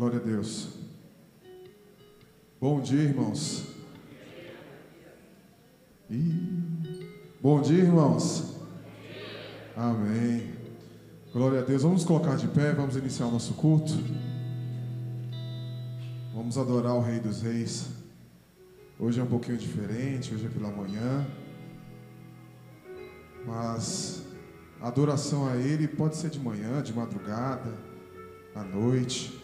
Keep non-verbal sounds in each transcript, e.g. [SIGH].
Glória a Deus. Bom dia, irmãos. Bom dia, irmãos. Amém. Glória a Deus. Vamos colocar de pé, vamos iniciar o nosso culto. Vamos adorar o Rei dos Reis. Hoje é um pouquinho diferente, hoje é pela manhã. Mas a adoração a Ele pode ser de manhã, de madrugada, à noite,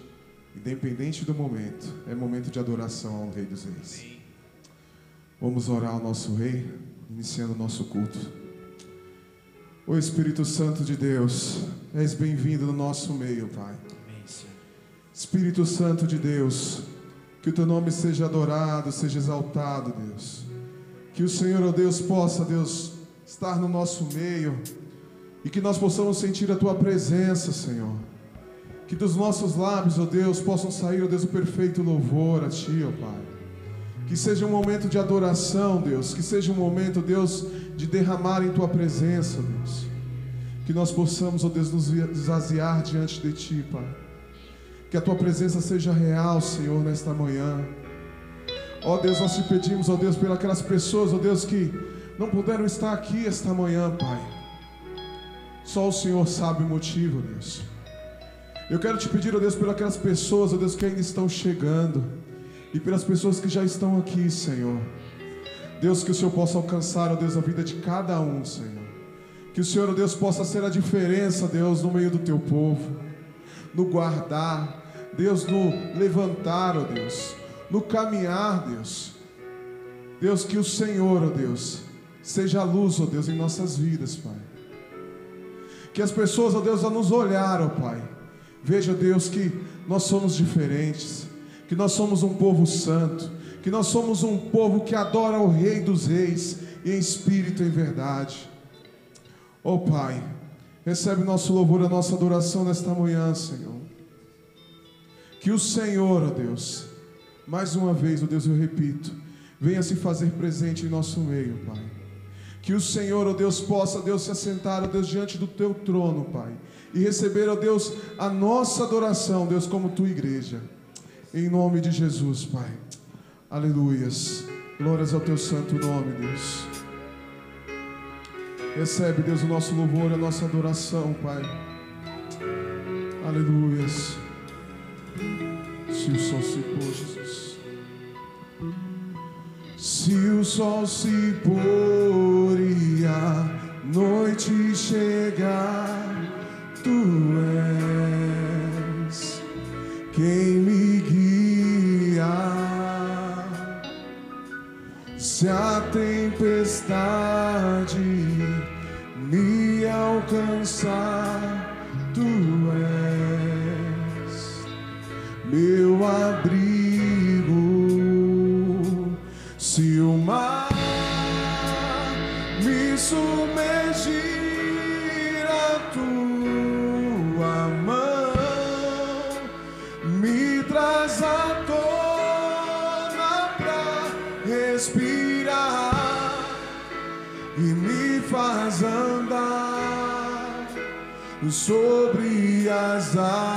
independente do momento. É momento de adoração ao Rei dos Reis. Vamos orar ao nosso Rei, iniciando o nosso culto. O Espírito Santo de Deus, és bem-vindo no nosso meio, Pai. Amém. Espírito Santo de Deus, que o teu nome seja adorado, seja exaltado, Deus. Que o Senhor, ó Deus, possa, Deus, estar no nosso meio e que nós possamos sentir a tua presença, Senhor. Que dos nossos lábios, ó Deus, possam sair, ó Deus, o perfeito louvor a ti, ó Pai. Que seja um momento de adoração, Deus. Que seja um momento, Deus, de derramar em tua presença, Deus. Que nós possamos, ó Deus, nos esvaziar diante de ti, Pai. Que a tua presença seja real, Senhor, nesta manhã. Ó Deus, nós te pedimos, ó Deus, pelas aquelas pessoas, ó Deus, que não puderam estar aqui esta manhã, Pai. Só o Senhor sabe o motivo, Deus. Eu quero te pedir, ó Deus, pelas aquelas pessoas, ó Deus, que ainda estão chegando. E pelas pessoas que já estão aqui, Senhor. Deus, que o Senhor possa alcançar, ó Deus, a vida de cada um, Senhor. Que o Senhor, ó Deus, possa ser a diferença, Deus, no meio do teu povo. No guardar, Deus, no levantar, ó Deus. No caminhar, Deus. Deus, que o Senhor, ó Deus, seja a luz, ó Deus, em nossas vidas, Pai. Que as pessoas, ó Deus, a nos olhar, ó Pai. Veja, Deus, que nós somos diferentes, que nós somos um povo santo, que nós somos um povo que adora o Rei dos Reis, em espírito e em verdade. Ó Pai, recebe nosso louvor, a nossa adoração nesta manhã, Senhor. Que o Senhor, ó Deus, mais uma vez, ó Deus, eu repito, venha se fazer presente em nosso meio, Pai. Que o Senhor, ó Deus, possa, Deus, se assentar, ó Deus, diante do teu trono, Pai. E receber, ó Deus, a nossa adoração, Deus, como tua igreja. Em nome de Jesus, Pai. Aleluias. Glórias ao teu santo nome, Deus. Recebe, Deus, o nosso louvor, a nossa adoração, Pai. Aleluias. Se o sol se pôr, Jesus. Se o sol se pôr e a noite chegar, tu és sobre as águas.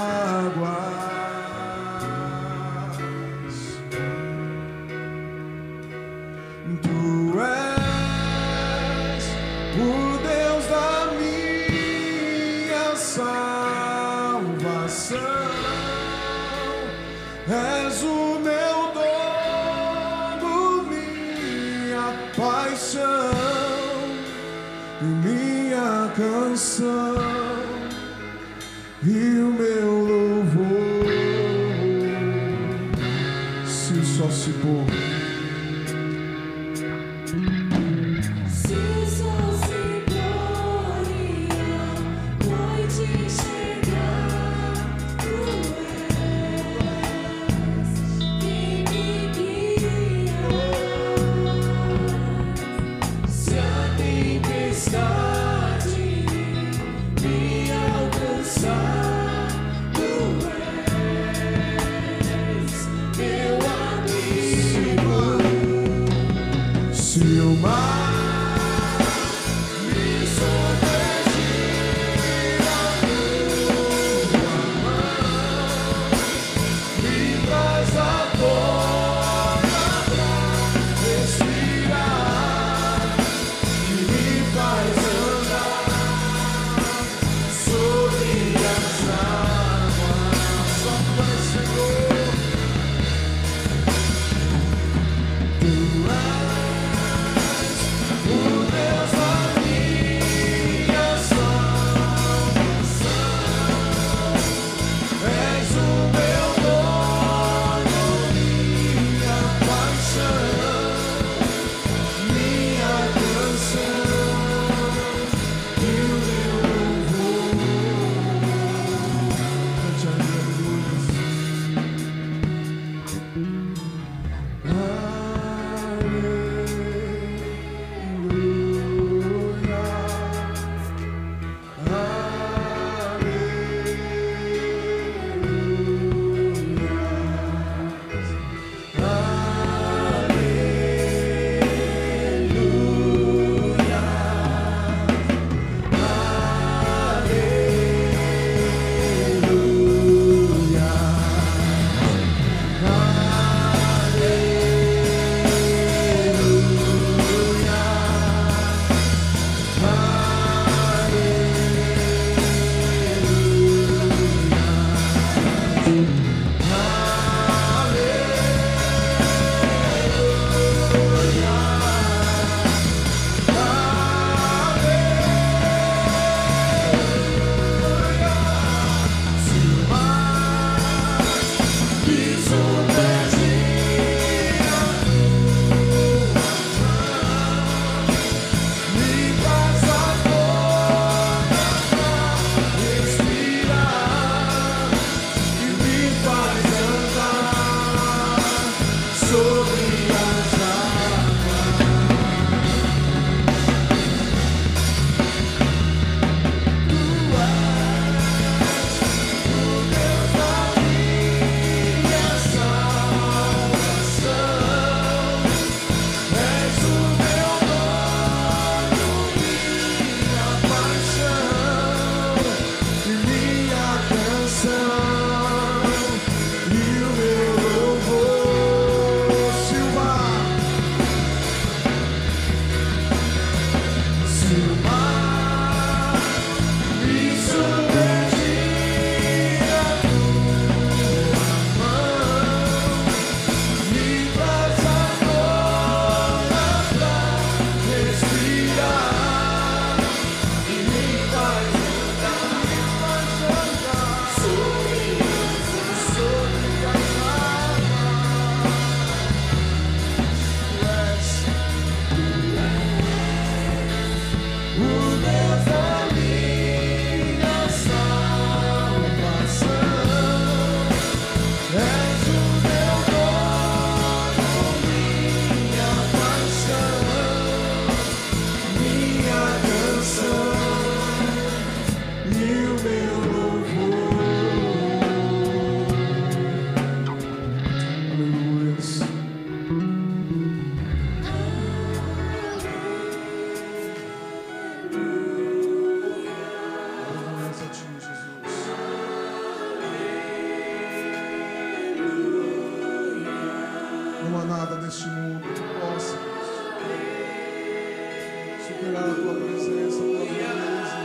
Superar a tua presença, a tua beleza.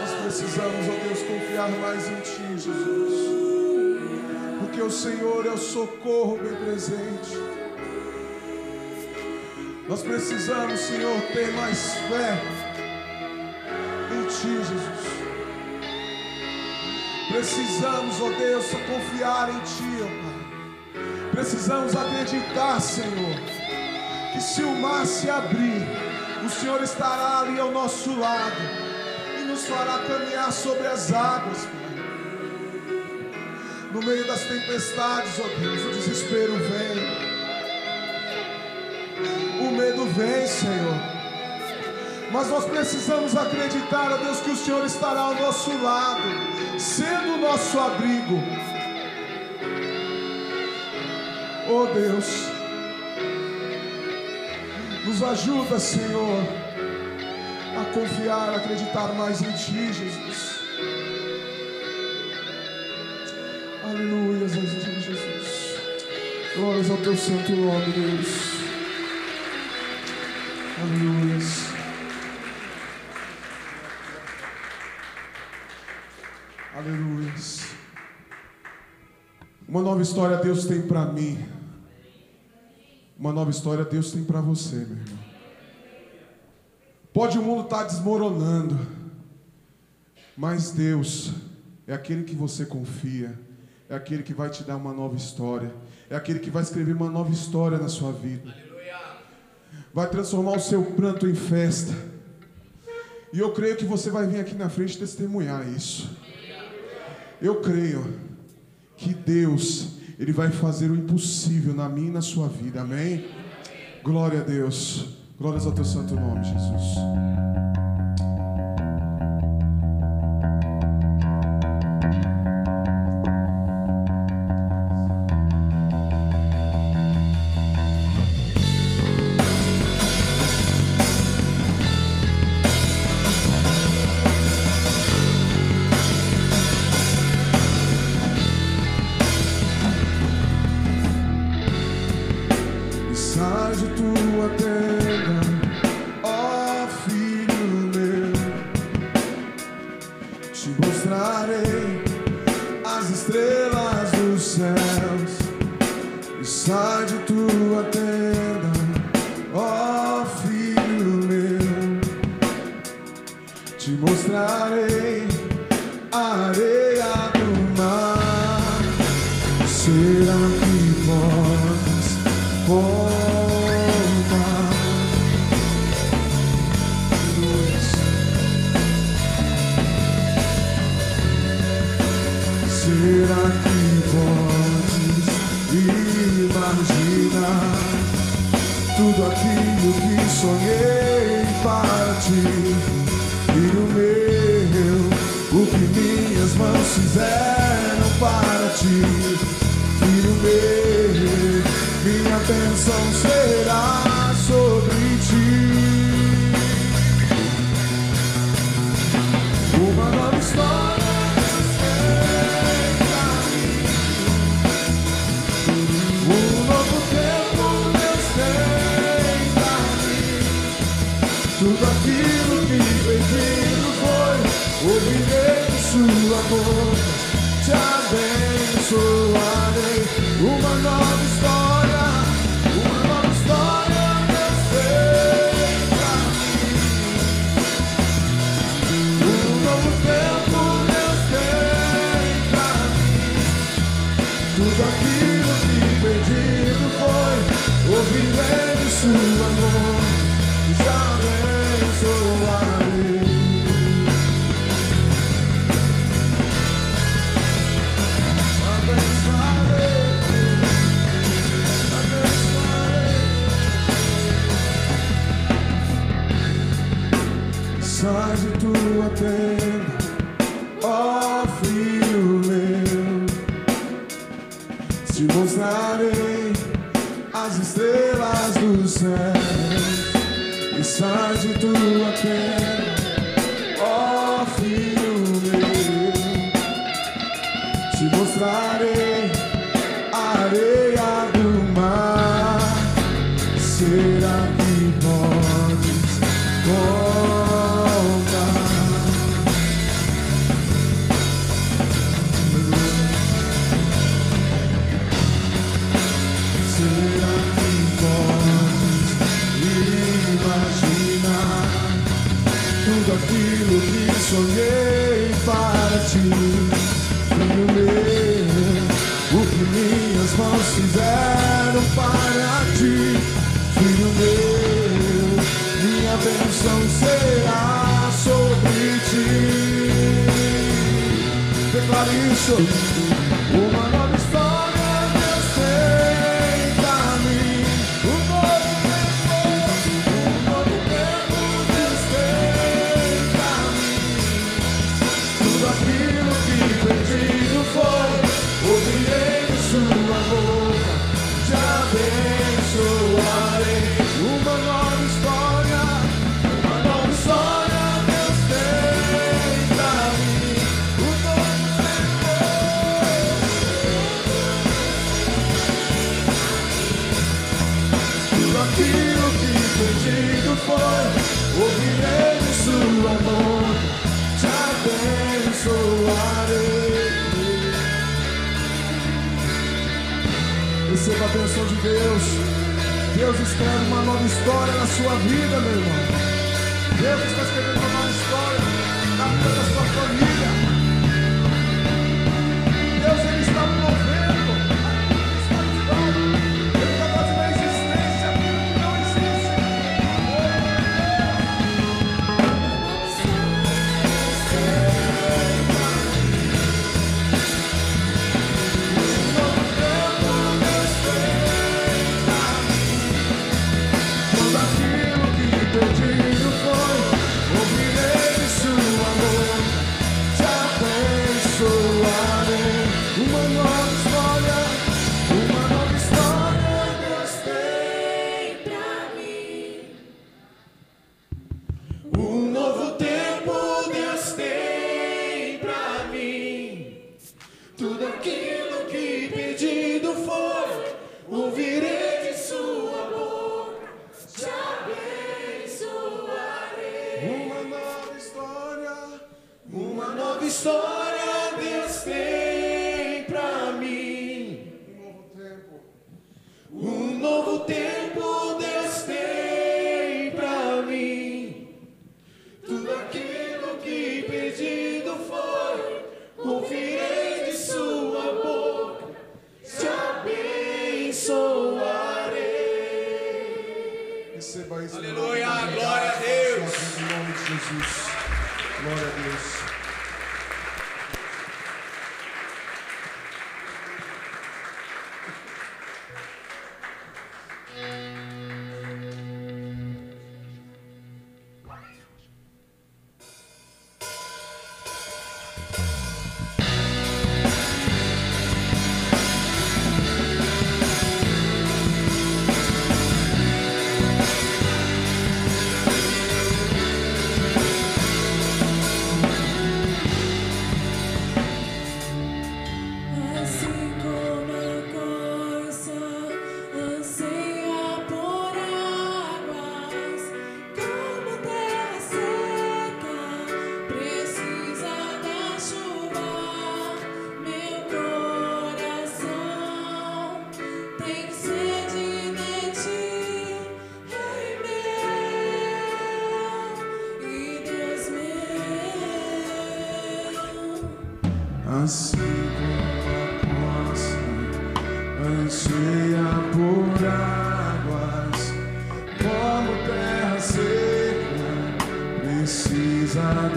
Nós precisamos, ó Deus, confiar mais em Ti, Jesus. Porque o Senhor é o socorro bem presente. Nós precisamos, Senhor, ter mais fé em Ti, Jesus. Precisamos, ó Deus, confiar em Ti, ó Pai. Precisamos acreditar, Senhor, que se o mar se abrir, o Senhor estará ali ao nosso lado e nos fará caminhar sobre as águas, Pai. No meio das tempestades, ó Deus, o desespero vem. O medo vem, Senhor. Mas nós precisamos acreditar, ó Deus, que o Senhor estará ao nosso lado, sendo o nosso abrigo. Oh Deus, nos ajuda, Senhor, a confiar, a acreditar mais em Ti, Jesus. Aleluia, Jesus. Glórias ao Teu santo nome, Deus. Aleluia. Aleluia. Uma nova história Deus tem para mim. Uma nova história Deus tem para você, meu irmão. Pode o mundo estar desmoronando, mas Deus é aquele que você confia, é aquele que vai te dar uma nova história, é aquele que vai escrever uma nova história na sua vida, vai transformar o seu pranto em festa. E eu creio que você vai vir aqui na frente testemunhar isso. Eu creio que Deus, Ele vai fazer o impossível na minha e na sua vida, amém? Glória a Deus, glórias ao teu santo nome, Jesus. Será que podes imaginar tudo aquilo que sonhei para ti? Filho meu, o que minhas mãos fizeram para ti? Filho meu, minha bênção será sobre ti. Uma nova mostrarei as estrelas do céu そ。aquilo que perdido foi. Ouvirei de sua mão, te abençoarei. Receba a bênção de Deus. Deus escreve uma nova história na sua vida, meu irmão. Deus está escrevendo uma nova história na vida da sua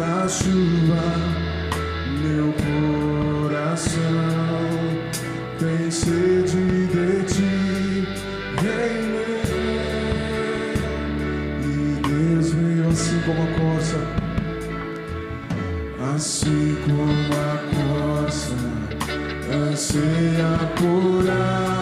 a chuva, meu coração tem sede de ti, rei. E Deus veio assim como a corça, assim como a corça, anseia por ela.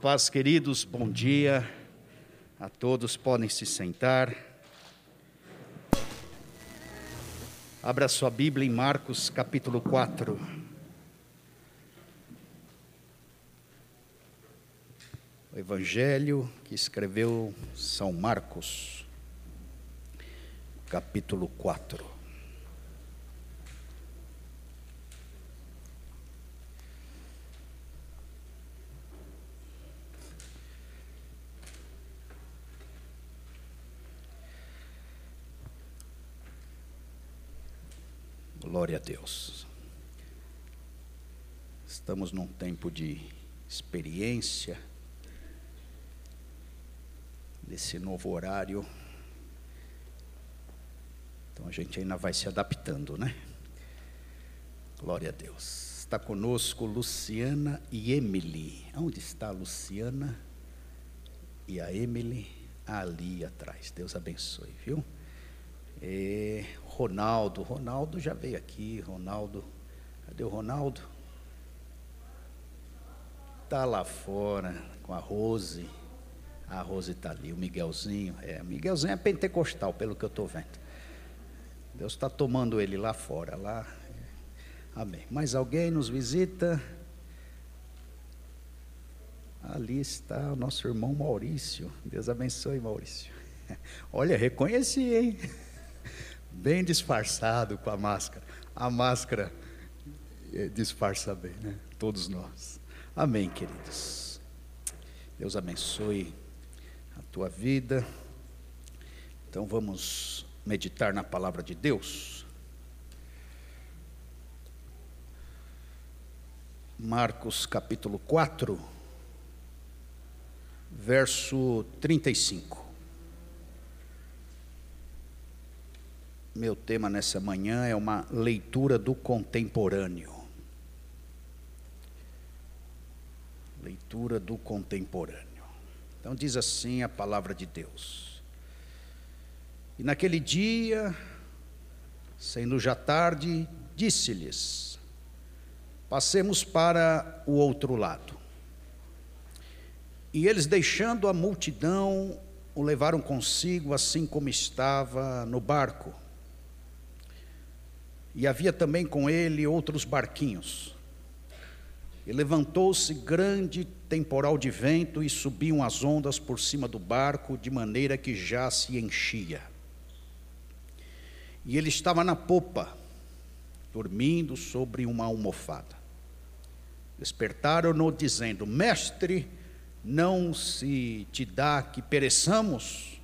Paz, queridos, bom dia a todos, podem se sentar. Abra sua Bíblia em Marcos capítulo 4. O Evangelho que escreveu São Marcos, capítulo 4. Glória a Deus. Estamos num tempo de experiência, desse novo horário. Então a gente ainda vai se adaptando, né? Glória a Deus. Está conosco Luciana e Emily. Onde está a Luciana e a Emily? Ali atrás. Deus abençoe, viu? E Ronaldo, Ronaldo já veio aqui, Ronaldo. Cadê o Ronaldo? Está lá fora com a Rose. A Rose está ali, o Miguelzinho. É, Miguelzinho é pentecostal, pelo que eu estou vendo. Deus está tomando ele lá fora, lá. Amém. Mais alguém nos visita? Ali está o nosso irmão Maurício. Deus abençoe, Maurício. [LAUGHS] Olha, reconheci, hein? Bem disfarçado com a máscara. A máscara eh, disfarça bem, né? Todos nós. Amém, queridos. Deus abençoe a tua vida. Então vamos meditar na palavra de Deus. Marcos capítulo 4, verso 35. Meu tema nessa manhã é uma leitura do contemporâneo. Leitura do contemporâneo. Então diz assim a palavra de Deus. E naquele dia, sendo já tarde, disse-lhes: Passemos para o outro lado. E eles, deixando a multidão, o levaram consigo, assim como estava no barco. E havia também com ele outros barquinhos. E levantou-se grande temporal de vento e subiam as ondas por cima do barco, de maneira que já se enchia. E ele estava na popa, dormindo sobre uma almofada. Despertaram-no, dizendo: Mestre, não se te dá que pereçamos?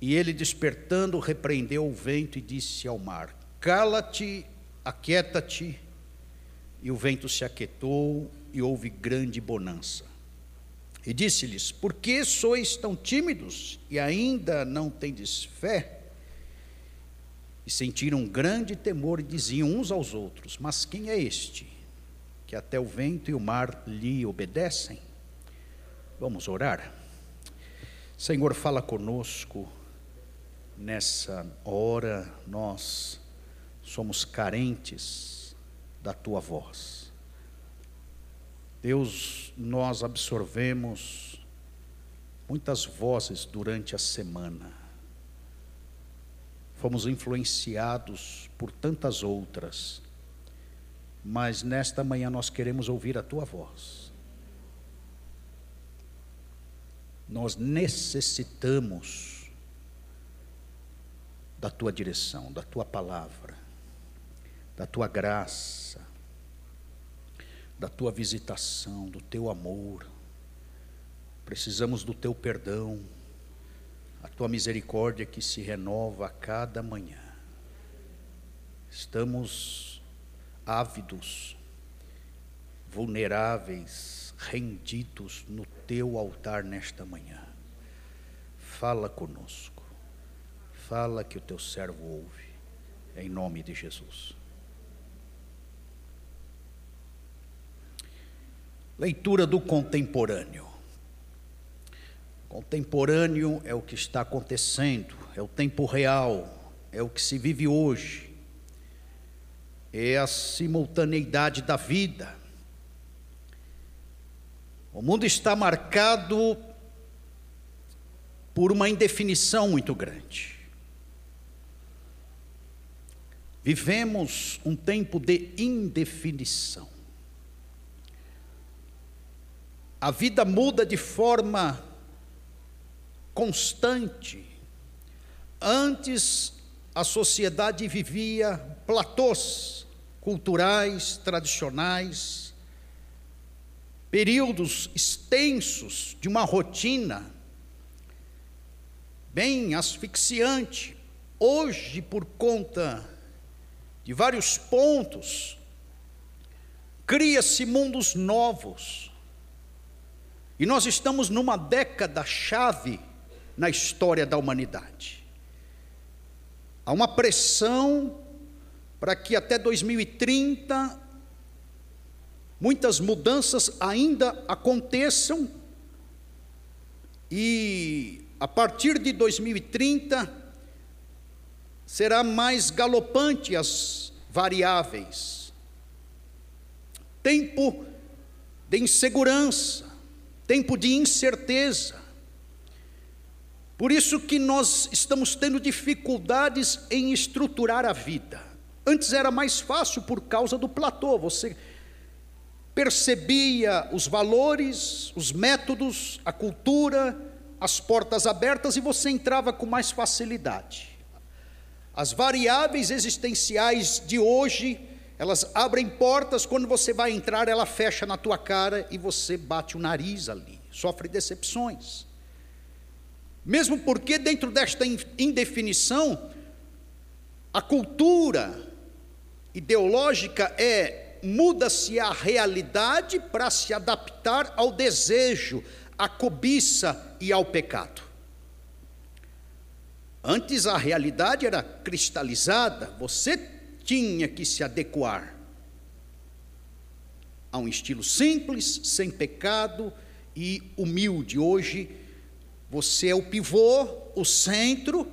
E ele, despertando, repreendeu o vento e disse ao mar: Cala-te, aquieta-te. E o vento se aquietou e houve grande bonança. E disse-lhes: Por que sois tão tímidos e ainda não tendes fé? E sentiram um grande temor e diziam uns aos outros: Mas quem é este que até o vento e o mar lhe obedecem? Vamos orar. Senhor, fala conosco nessa hora, nós somos carentes da tua voz. Deus, nós absorvemos muitas vozes durante a semana. Fomos influenciados por tantas outras, mas nesta manhã nós queremos ouvir a tua voz. Nós necessitamos da tua direção, da tua palavra, da tua graça, da tua visitação, do teu amor. Precisamos do teu perdão. a tua misericórdia que se renova a cada manhã. Estamos ávidos, vulneráveis, rendidos no teu altar nesta manhã. Fala conosco, fala que o teu servo ouve, em nome de Jesus. Leitura do contemporâneo. Contemporâneo é o que está acontecendo, é o tempo real, é o que se vive hoje, é a simultaneidade da vida. O mundo está marcado por uma indefinição muito grande. Vivemos um tempo de indefinição. A vida muda de forma constante. Antes, a sociedade vivia platôs culturais, tradicionais, períodos extensos de uma rotina bem asfixiante. Hoje, por conta de vários pontos, cria-se mundos novos. E nós estamos numa década chave na história da humanidade. Há uma pressão para que até 2030 muitas mudanças ainda aconteçam e a partir de 2030 será mais galopante as variáveis. Tempo de insegurança, tempo de incerteza. Por isso que nós estamos tendo dificuldades em estruturar a vida. Antes era mais fácil por causa do platô, você percebia os valores, os métodos, a cultura, as portas abertas e você entrava com mais facilidade. As variáveis existenciais de hoje, elas abrem portas, quando você vai entrar, ela fecha na tua cara e você bate o nariz ali, sofre decepções. Mesmo porque dentro desta indefinição, a cultura ideológica é muda-se a realidade para se adaptar ao desejo, à cobiça e ao pecado. Antes a realidade era cristalizada, você tinha que se adequar a um estilo simples, sem pecado e humilde. Hoje você é o pivô, o centro,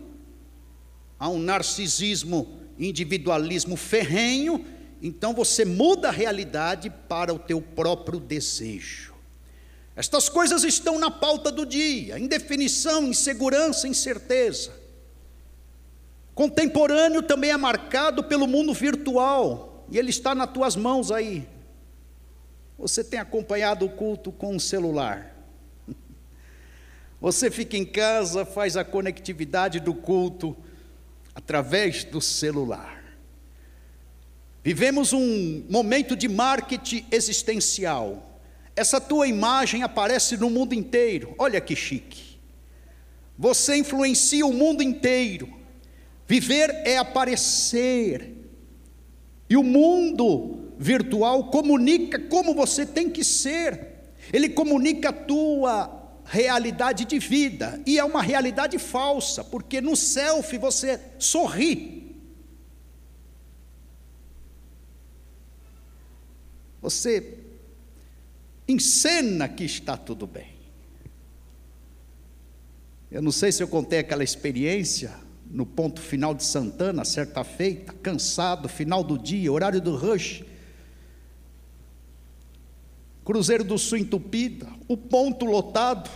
há um narcisismo, individualismo ferrenho, então você muda a realidade para o teu próprio desejo. Estas coisas estão na pauta do dia: indefinição, insegurança, incerteza. Contemporâneo também é marcado pelo mundo virtual, e ele está nas tuas mãos aí. Você tem acompanhado o culto com o celular. Você fica em casa, faz a conectividade do culto através do celular. Vivemos um momento de marketing existencial. Essa tua imagem aparece no mundo inteiro. Olha que chique. Você influencia o mundo inteiro. Viver é aparecer. E o mundo virtual comunica como você tem que ser. Ele comunica a tua realidade de vida. E é uma realidade falsa, porque no selfie você sorri. Você encena que está tudo bem. Eu não sei se eu contei aquela experiência no ponto final de Santana, certa feita, cansado, final do dia, horário do rush. Cruzeiro do Sul entupida, o ponto lotado.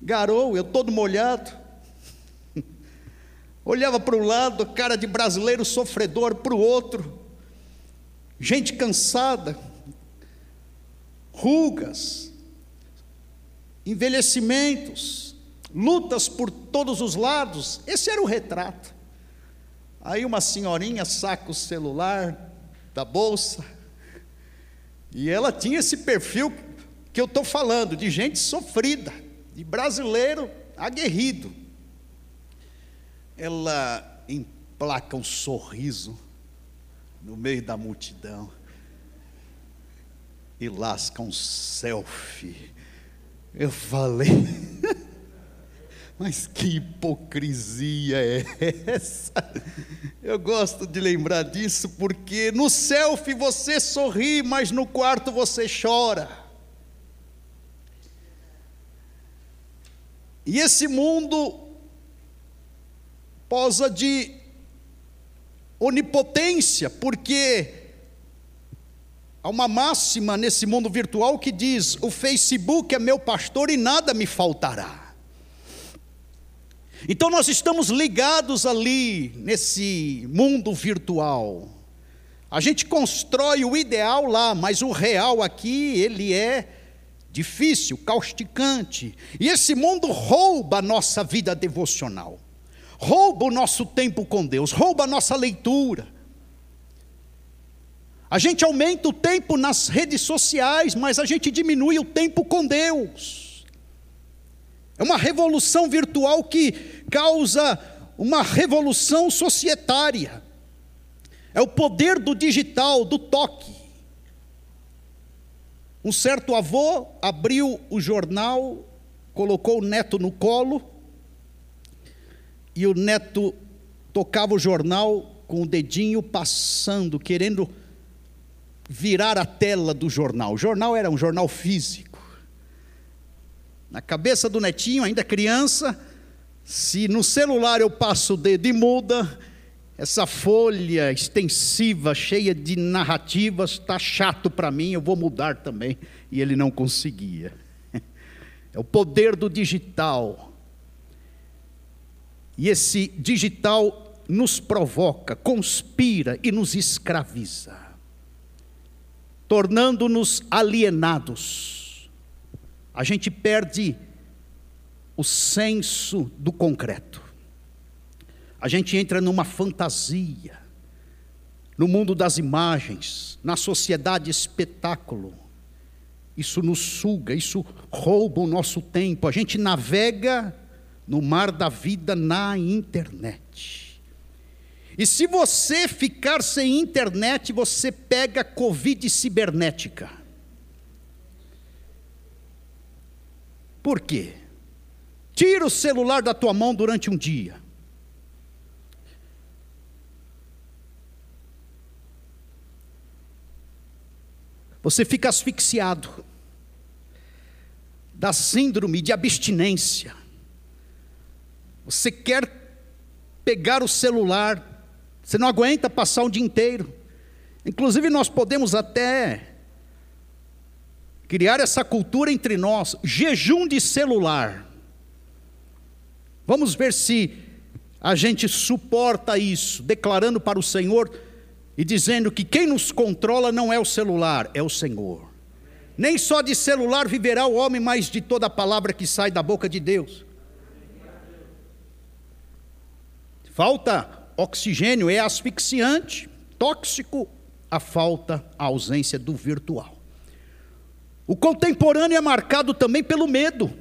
Garou, eu todo molhado. [LAUGHS] Olhava para um lado, cara de brasileiro sofredor, para o outro. Gente cansada, rugas, envelhecimentos, lutas por todos os lados. Esse era o retrato. Aí uma senhorinha saca o celular da bolsa, e ela tinha esse perfil que eu estou falando, de gente sofrida, de brasileiro aguerrido. Ela emplaca um sorriso no meio da multidão e lasca um selfie. Eu falei, [LAUGHS] mas que hipocrisia é essa? Eu gosto de lembrar disso porque no selfie você sorri, mas no quarto você chora. E esse mundo posa de onipotência, porque há uma máxima nesse mundo virtual que diz: o Facebook é meu pastor e nada me faltará. Então nós estamos ligados ali nesse mundo virtual. A gente constrói o ideal lá, mas o real aqui, ele é difícil, causticante. E esse mundo rouba a nossa vida devocional, rouba o nosso tempo com Deus, rouba a nossa leitura. A gente aumenta o tempo nas redes sociais, mas a gente diminui o tempo com Deus. É uma revolução virtual que causa uma revolução societária. É o poder do digital, do toque. Um certo avô abriu o jornal, colocou o neto no colo, e o neto tocava o jornal com o dedinho passando, querendo virar a tela do jornal. O jornal era um jornal físico. Na cabeça do netinho, ainda criança, se no celular eu passo o dedo e muda, essa folha extensiva, cheia de narrativas, está chato para mim, eu vou mudar também. E ele não conseguia. [LAUGHS] É o poder do digital. E esse digital nos provoca, conspira e nos escraviza, tornando-nos alienados. A gente perde o senso do concreto a gente entra numa fantasia, no mundo das imagens, na sociedade espetáculo. Isso nos suga, isso rouba o nosso tempo. A gente navega no mar da vida na internet. E se você ficar sem internet, você pega Covid cibernética. Por quê? Tira o celular da tua mão durante um dia. Você fica asfixiado da síndrome de abstinência. Você quer pegar o celular, você não aguenta passar o dia inteiro. Inclusive, nós podemos até criar essa cultura entre nós, jejum de celular. Vamos ver se a gente suporta isso, declarando para o Senhor e dizendo que quem nos controla não é o celular, é o Senhor. Nem só de celular viverá o homem, mas de toda a palavra que sai da boca de Deus. Falta oxigênio, é asfixiante, tóxico, a falta, a ausência do virtual. O contemporâneo é marcado também pelo medo.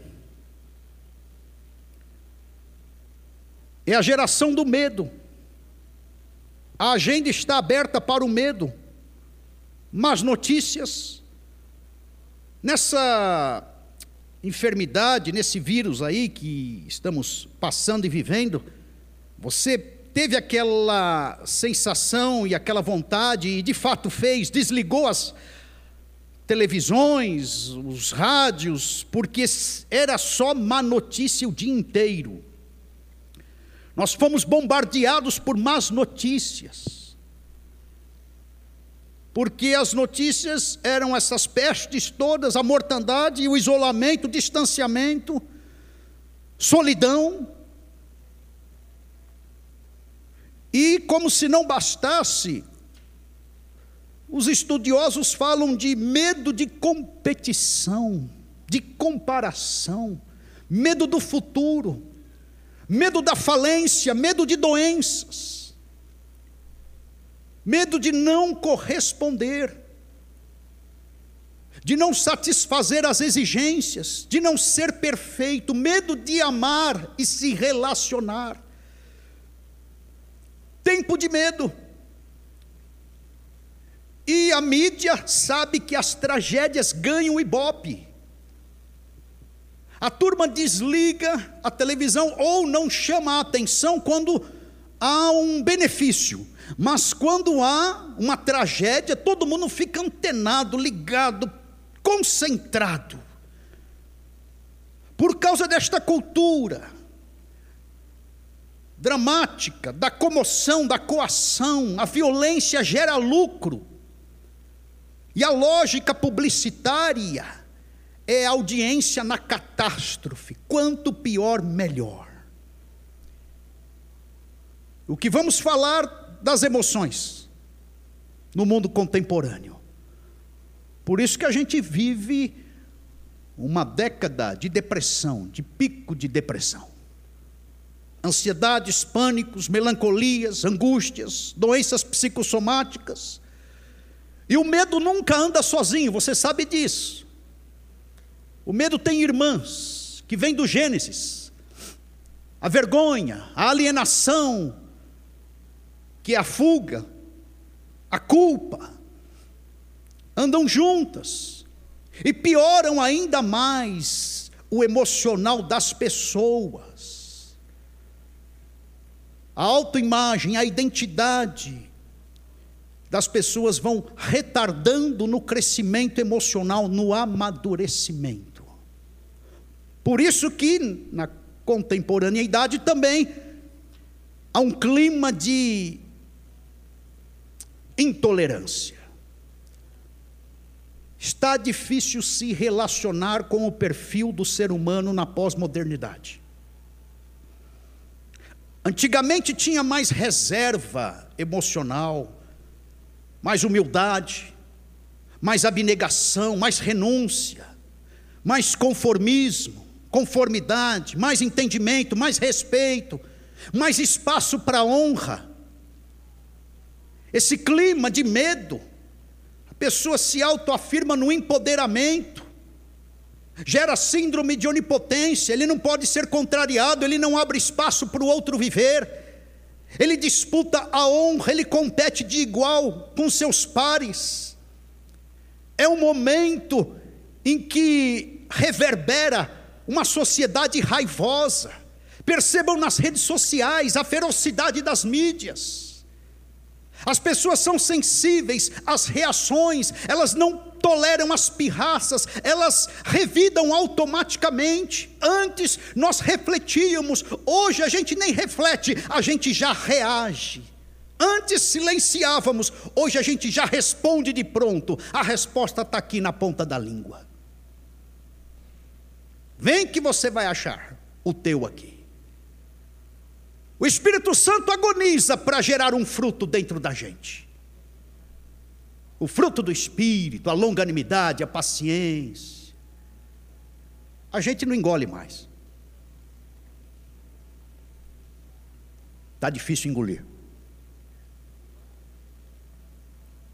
É a geração do medo. A agenda está aberta para o medo, más notícias. Nessa enfermidade, nesse vírus aí que estamos passando e vivendo, você teve aquela sensação e aquela vontade, e de fato fez, desligou as televisões, os rádios, porque era só má notícia o dia inteiro. Nós fomos bombardeados por más notícias. Porque as notícias eram essas pestes todas, a mortandade, o isolamento, o distanciamento, solidão. E como se não bastasse, os estudiosos falam de medo de competição, de comparação, medo do futuro medo da falência, medo de doenças, medo de não corresponder, de não satisfazer as exigências, de não ser perfeito, medo de amar e se relacionar. Tempo de medo. E a mídia sabe que as tragédias ganham ibope. A turma desliga a televisão ou não chama a atenção quando há um benefício. Mas quando há uma tragédia, todo mundo fica antenado, ligado, concentrado. Por causa desta cultura dramática, da comoção, da coação, a violência gera lucro. E a lógica publicitária é audiência na catástrofe. Quanto pior, melhor. O que vamos falar das emoções no mundo contemporâneo. Por isso que a gente vive uma década de depressão, de pico de depressão. Ansiedades, pânicos, melancolias, angústias, doenças psicossomáticas. E o medo nunca anda sozinho, você sabe disso. O medo tem irmãs, que vem do Gênesis. A vergonha, a alienação, que é a fuga, a culpa, andam juntas e pioram ainda mais o emocional das pessoas. A autoimagem, a identidade das pessoas vão retardando no crescimento emocional, no amadurecimento. Por isso que na contemporaneidade também há um clima de intolerância. Está difícil se relacionar com o perfil do ser humano na pós-modernidade. Antigamente tinha mais reserva emocional, mais humildade, mais abnegação, mais renúncia, mais conformismo, conformidade, mais entendimento, mais respeito, mais espaço para honra. Esse clima de medo, a pessoa se autoafirma no empoderamento, gera síndrome de onipotência, ele não pode ser contrariado, ele não abre espaço para o outro viver, ele disputa a honra, ele compete de igual com seus pares. É um momento em que reverbera uma sociedade raivosa. Percebam nas redes sociais a ferocidade das mídias. As pessoas são sensíveis às reações, elas não toleram as pirraças, elas revidam automaticamente. Antes nós refletíamos, hoje a gente nem reflete, a gente já reage. Antes silenciávamos, hoje a gente já responde de pronto, a resposta está aqui na ponta da língua. Vem que você vai achar o teu aqui. O Espírito Santo agoniza para gerar um fruto dentro da gente. O fruto do Espírito, a longanimidade, a paciência. A gente não engole mais. Está difícil engolir.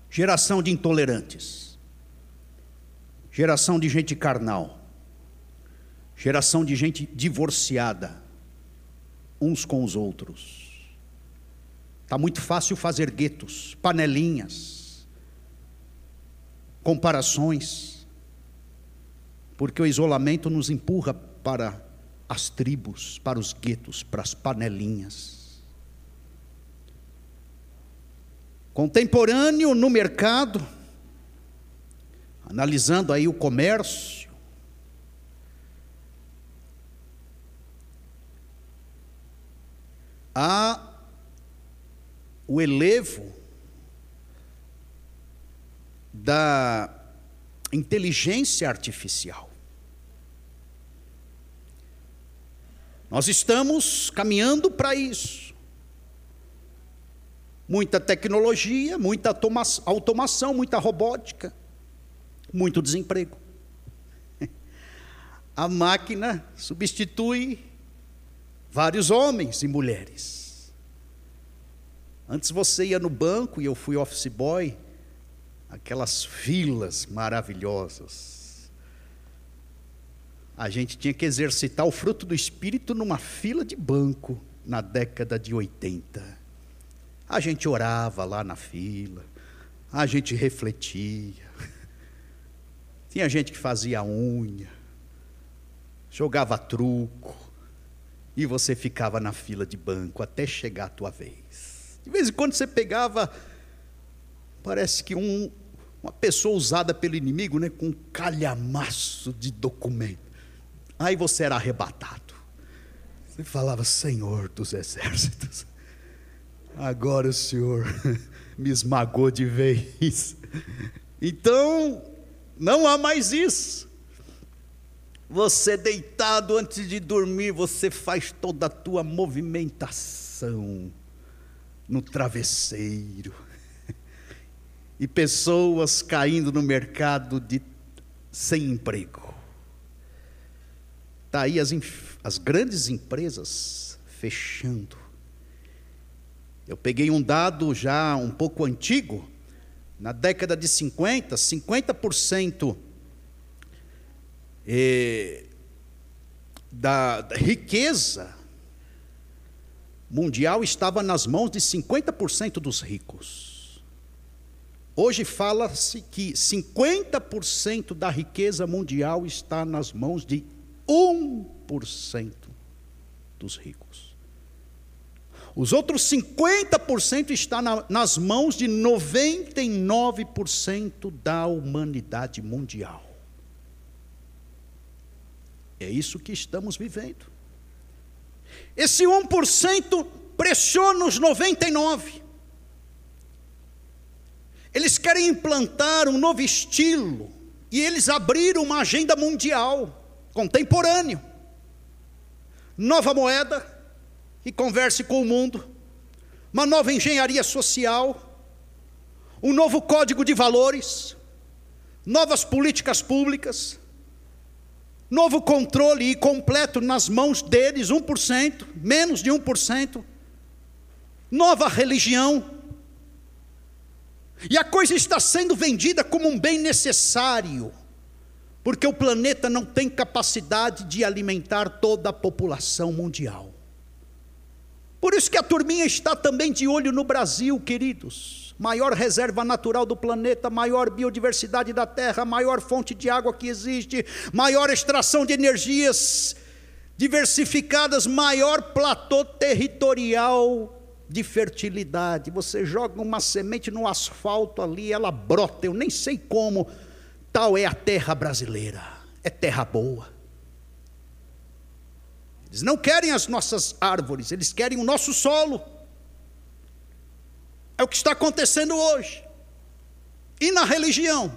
Geração de intolerantes. Geração de gente carnal. Geração de gente divorciada uns com os outros. Está muito fácil fazer guetos, panelinhas, comparações, porque o isolamento nos empurra para as tribos, para os guetos, para as panelinhas. Contemporâneo no mercado, analisando aí o comércio, há o elevo da inteligência artificial. Nós estamos caminhando para isso. Muita tecnologia, muita automação, muita robótica, muito desemprego. [LAUGHS] A máquina substitui vários homens e mulheres. Antes você ia no banco e eu fui office boy aquelas filas maravilhosas. A gente tinha que exercitar o fruto do Espírito numa fila de banco na década de 80. A gente orava lá na fila, a gente refletia. Tinha gente que fazia unha, jogava truco, e você ficava na fila de banco até chegar a tua vez. De vez em quando você pegava, parece que um, uma pessoa usada pelo inimigo, né, com um calhamaço de documento. Aí você era arrebatado. Você falava, Senhor dos exércitos, agora o Senhor [LAUGHS] me esmagou de vez. Então, não há mais isso. Você deitado antes de dormir, você faz toda a tua movimentação no travesseiro. E pessoas caindo no mercado de sem emprego. Está aí as, as grandes empresas fechando. Eu peguei um dado já um pouco antigo, na década de 50, 50% da, da riqueza mundial estava nas mãos de 50% dos ricos. Hoje fala-se que 50% da riqueza mundial está nas mãos de 1% dos ricos. Os outros 50% está na, nas mãos de 99% da humanidade mundial. É isso que estamos vivendo. Esse 1% pressiona os 99%. Eles querem implantar um novo estilo e eles abriram uma agenda mundial, contemporâneo. Nova moeda que converse com o mundo, uma nova engenharia social, um novo código de valores, novas políticas públicas, novo controle e completo nas mãos deles, 1%, menos de 1%, nova religião. E a coisa está sendo vendida como um bem necessário, porque o planeta não tem capacidade de alimentar toda a população mundial. Por isso que a turminha está também de olho no Brasil, queridos. Maior reserva natural do planeta, maior biodiversidade da terra, maior fonte de água que existe, maior extração de energias diversificadas, maior platô territorial de fertilidade. Você joga uma semente no asfalto ali, ela brota. Eu nem sei como. Tal é a terra brasileira. É terra boa. Eles não querem as nossas árvores, eles querem o nosso solo. É o que está acontecendo hoje. E na religião?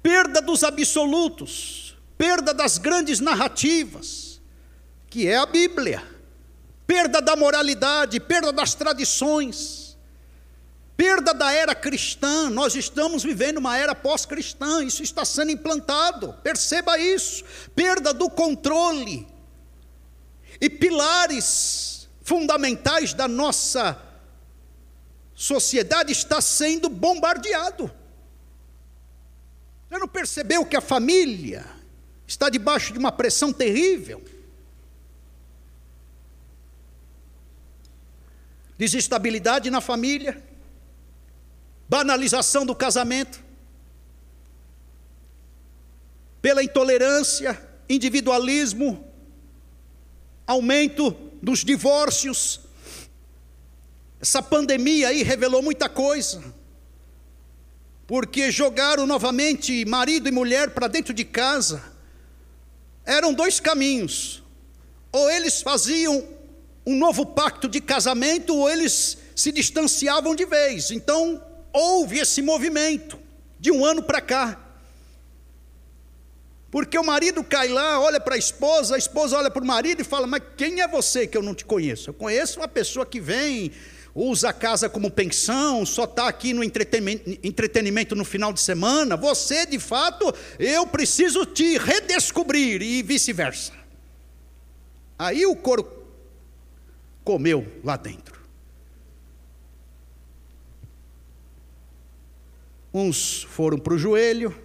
Perda dos absolutos, perda das grandes narrativas, que é a Bíblia, perda da moralidade, perda das tradições, perda da era cristã. Nós estamos vivendo uma era pós-cristã, isso está sendo implantado, perceba isso. Perda do controle e pilares fundamentais da nossa sociedade está sendo bombardeado. Você não percebeu que a família está debaixo de uma pressão terrível? Desestabilidade na família, banalização do casamento, pela intolerância, individualismo, aumento dos divórcios. Essa pandemia aí revelou muita coisa porque jogaram novamente marido e mulher para dentro de casa. Eram dois caminhos: ou eles faziam um novo pacto de casamento, ou eles se distanciavam de vez. Então, houve esse movimento de um ano para cá. Porque o marido cai lá, olha para a esposa, a esposa olha para o marido e fala: Mas quem é você que eu não te conheço? Eu conheço uma pessoa que vem usa a casa como pensão, só está aqui no entretenimento, entretenimento no final de semana, você de fato, eu preciso te redescobrir e vice-versa. Aí o couro comeu lá dentro. Uns foram para o joelho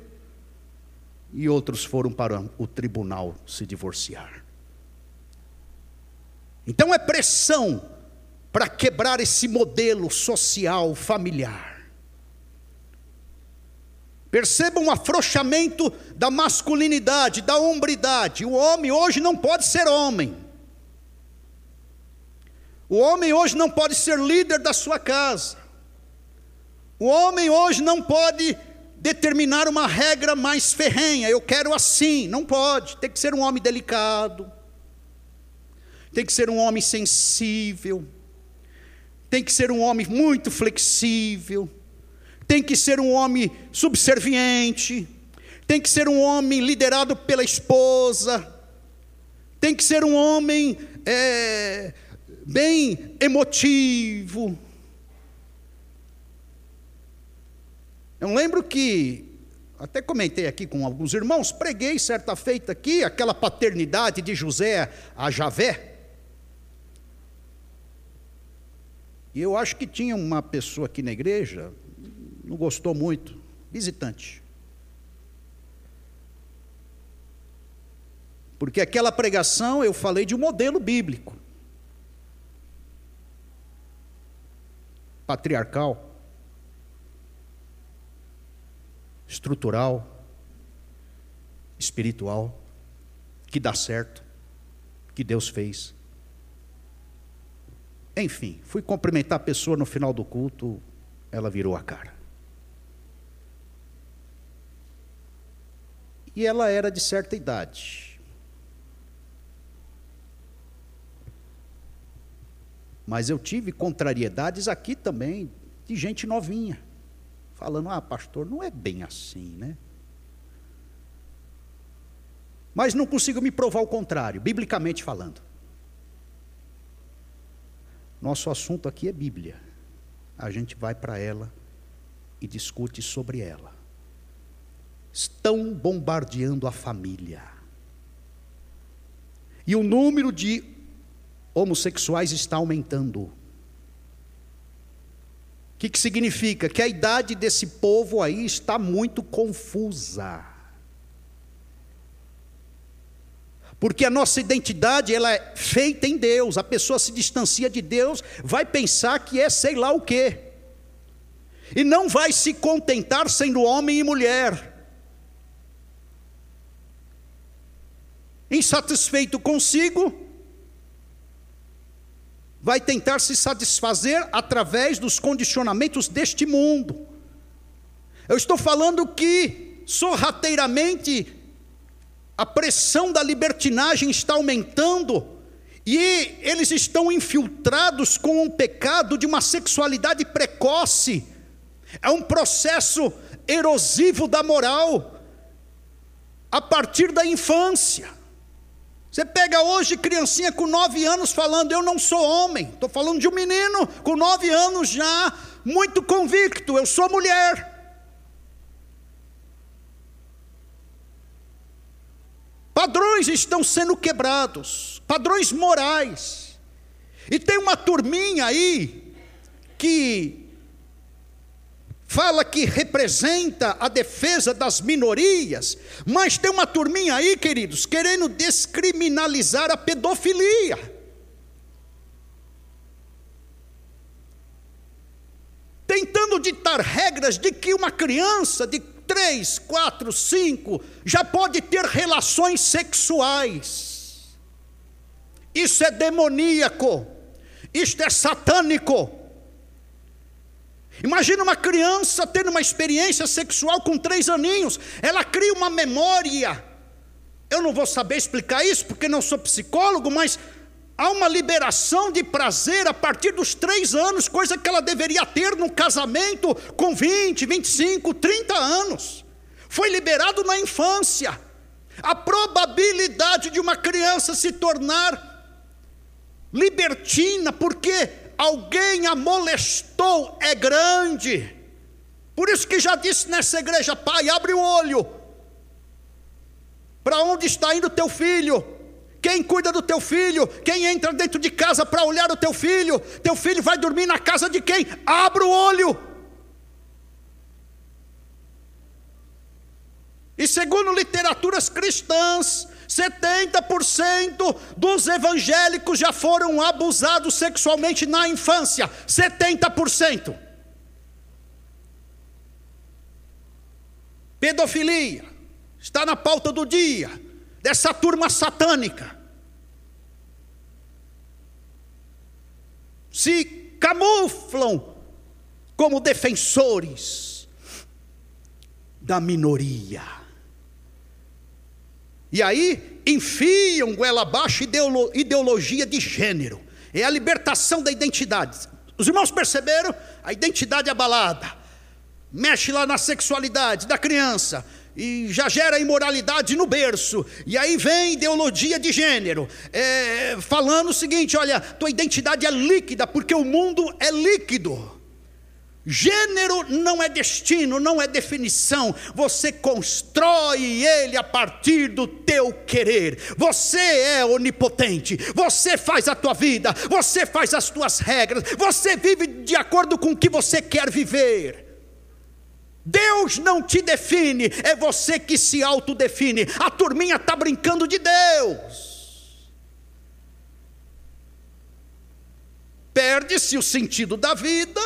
e outros foram para o tribunal se divorciar. Então é pressão para quebrar esse modelo social familiar. Percebam um afrouxamento da masculinidade, da hombridade. O homem hoje não pode ser homem. O homem hoje não pode ser líder da sua casa. O homem hoje não pode determinar uma regra mais ferrenha. Eu quero assim. Não pode. Tem que ser um homem delicado. Tem que ser um homem sensível. Tem que ser um homem muito flexível. Tem que ser um homem subserviente. Tem que ser um homem liderado pela esposa. Tem que ser um homem é, bem emotivo. Eu lembro que, até comentei aqui com alguns irmãos, preguei certa feita aqui, aquela paternidade de José a Javé. E eu acho que tinha uma pessoa aqui na igreja, não gostou muito, visitante. Porque aquela pregação eu falei de um modelo bíblico. Patriarcal. Estrutural. Espiritual. Que dá certo. Que Deus fez. Enfim, fui cumprimentar a pessoa no final do culto, ela virou a cara. E ela era de certa idade. Mas eu tive contrariedades aqui também, de gente novinha, falando: ah, pastor, não é bem assim, né? Mas não consigo me provar o contrário, biblicamente falando. Nosso assunto aqui é Bíblia. A gente vai para ela e discute sobre ela. Estão bombardeando a família. E o número de homossexuais está aumentando. O que, que significa? Que a idade desse povo aí está muito confusa. Porque a nossa identidade ela é feita em Deus. A pessoa se distancia de Deus, vai pensar que é sei lá o quê. E não vai se contentar sendo homem e mulher. Insatisfeito consigo, vai tentar se satisfazer através dos condicionamentos deste mundo. Eu estou falando que sorrateiramente a pressão da libertinagem está aumentando e eles estão infiltrados com um pecado de uma sexualidade precoce. É um processo erosivo da moral a partir da infância. Você pega hoje criancinha com nove anos falando, eu não sou homem. Estou falando de um menino com nove anos já, muito convicto, eu sou mulher. Padrões estão sendo quebrados, padrões morais. E tem uma turminha aí que fala que representa a defesa das minorias, mas tem uma turminha aí, queridos, querendo descriminalizar a pedofilia. Tentando ditar regras de que uma criança de três, quatro, cinco, já pode ter relações sexuais. Isso é demoníaco, isto é satânico. Imagina uma criança tendo uma experiência sexual com três aninhos, ela cria uma memória. Eu não vou saber explicar isso porque não sou psicólogo, mas há uma liberação de prazer a partir dos três anos, coisa que ela deveria ter no casamento com 20, 25, 30 anos. Foi liberado na infância. A probabilidade de uma criança se tornar libertina porque alguém a molestou é grande. Por isso que já disse nessa igreja, pai, abre o olho. Para onde está indo teu filho? Quem cuida do teu filho? Quem entra dentro de casa para olhar o teu filho? Teu filho vai dormir na casa de quem? Abra o olho. E segundo literaturas cristãs, 70% dos evangélicos já foram abusados sexualmente na infância. 70%. Pedofilia está na pauta do dia dessa turma satânica. Se camuflam como defensores da minoria. E aí enfiam goela abaixo ideolo- ideologia de gênero. É a libertação da identidade. Os irmãos perceberam? A identidade abalada. Mexe lá na sexualidade da criança. E já gera imoralidade no berço. E aí vem ideologia de gênero. é, falando o seguinte: olha, tua identidade é líquida, porque o mundo é líquido. Gênero não é destino, não é definição. Você constrói ele a partir do teu querer. Você é onipotente. Você faz a tua vida, você faz as tuas regras, você vive de acordo com o que você quer viver. Deus não te define, é você que se autodefine. A turminha está brincando de Deus. Perde-se o sentido da vida.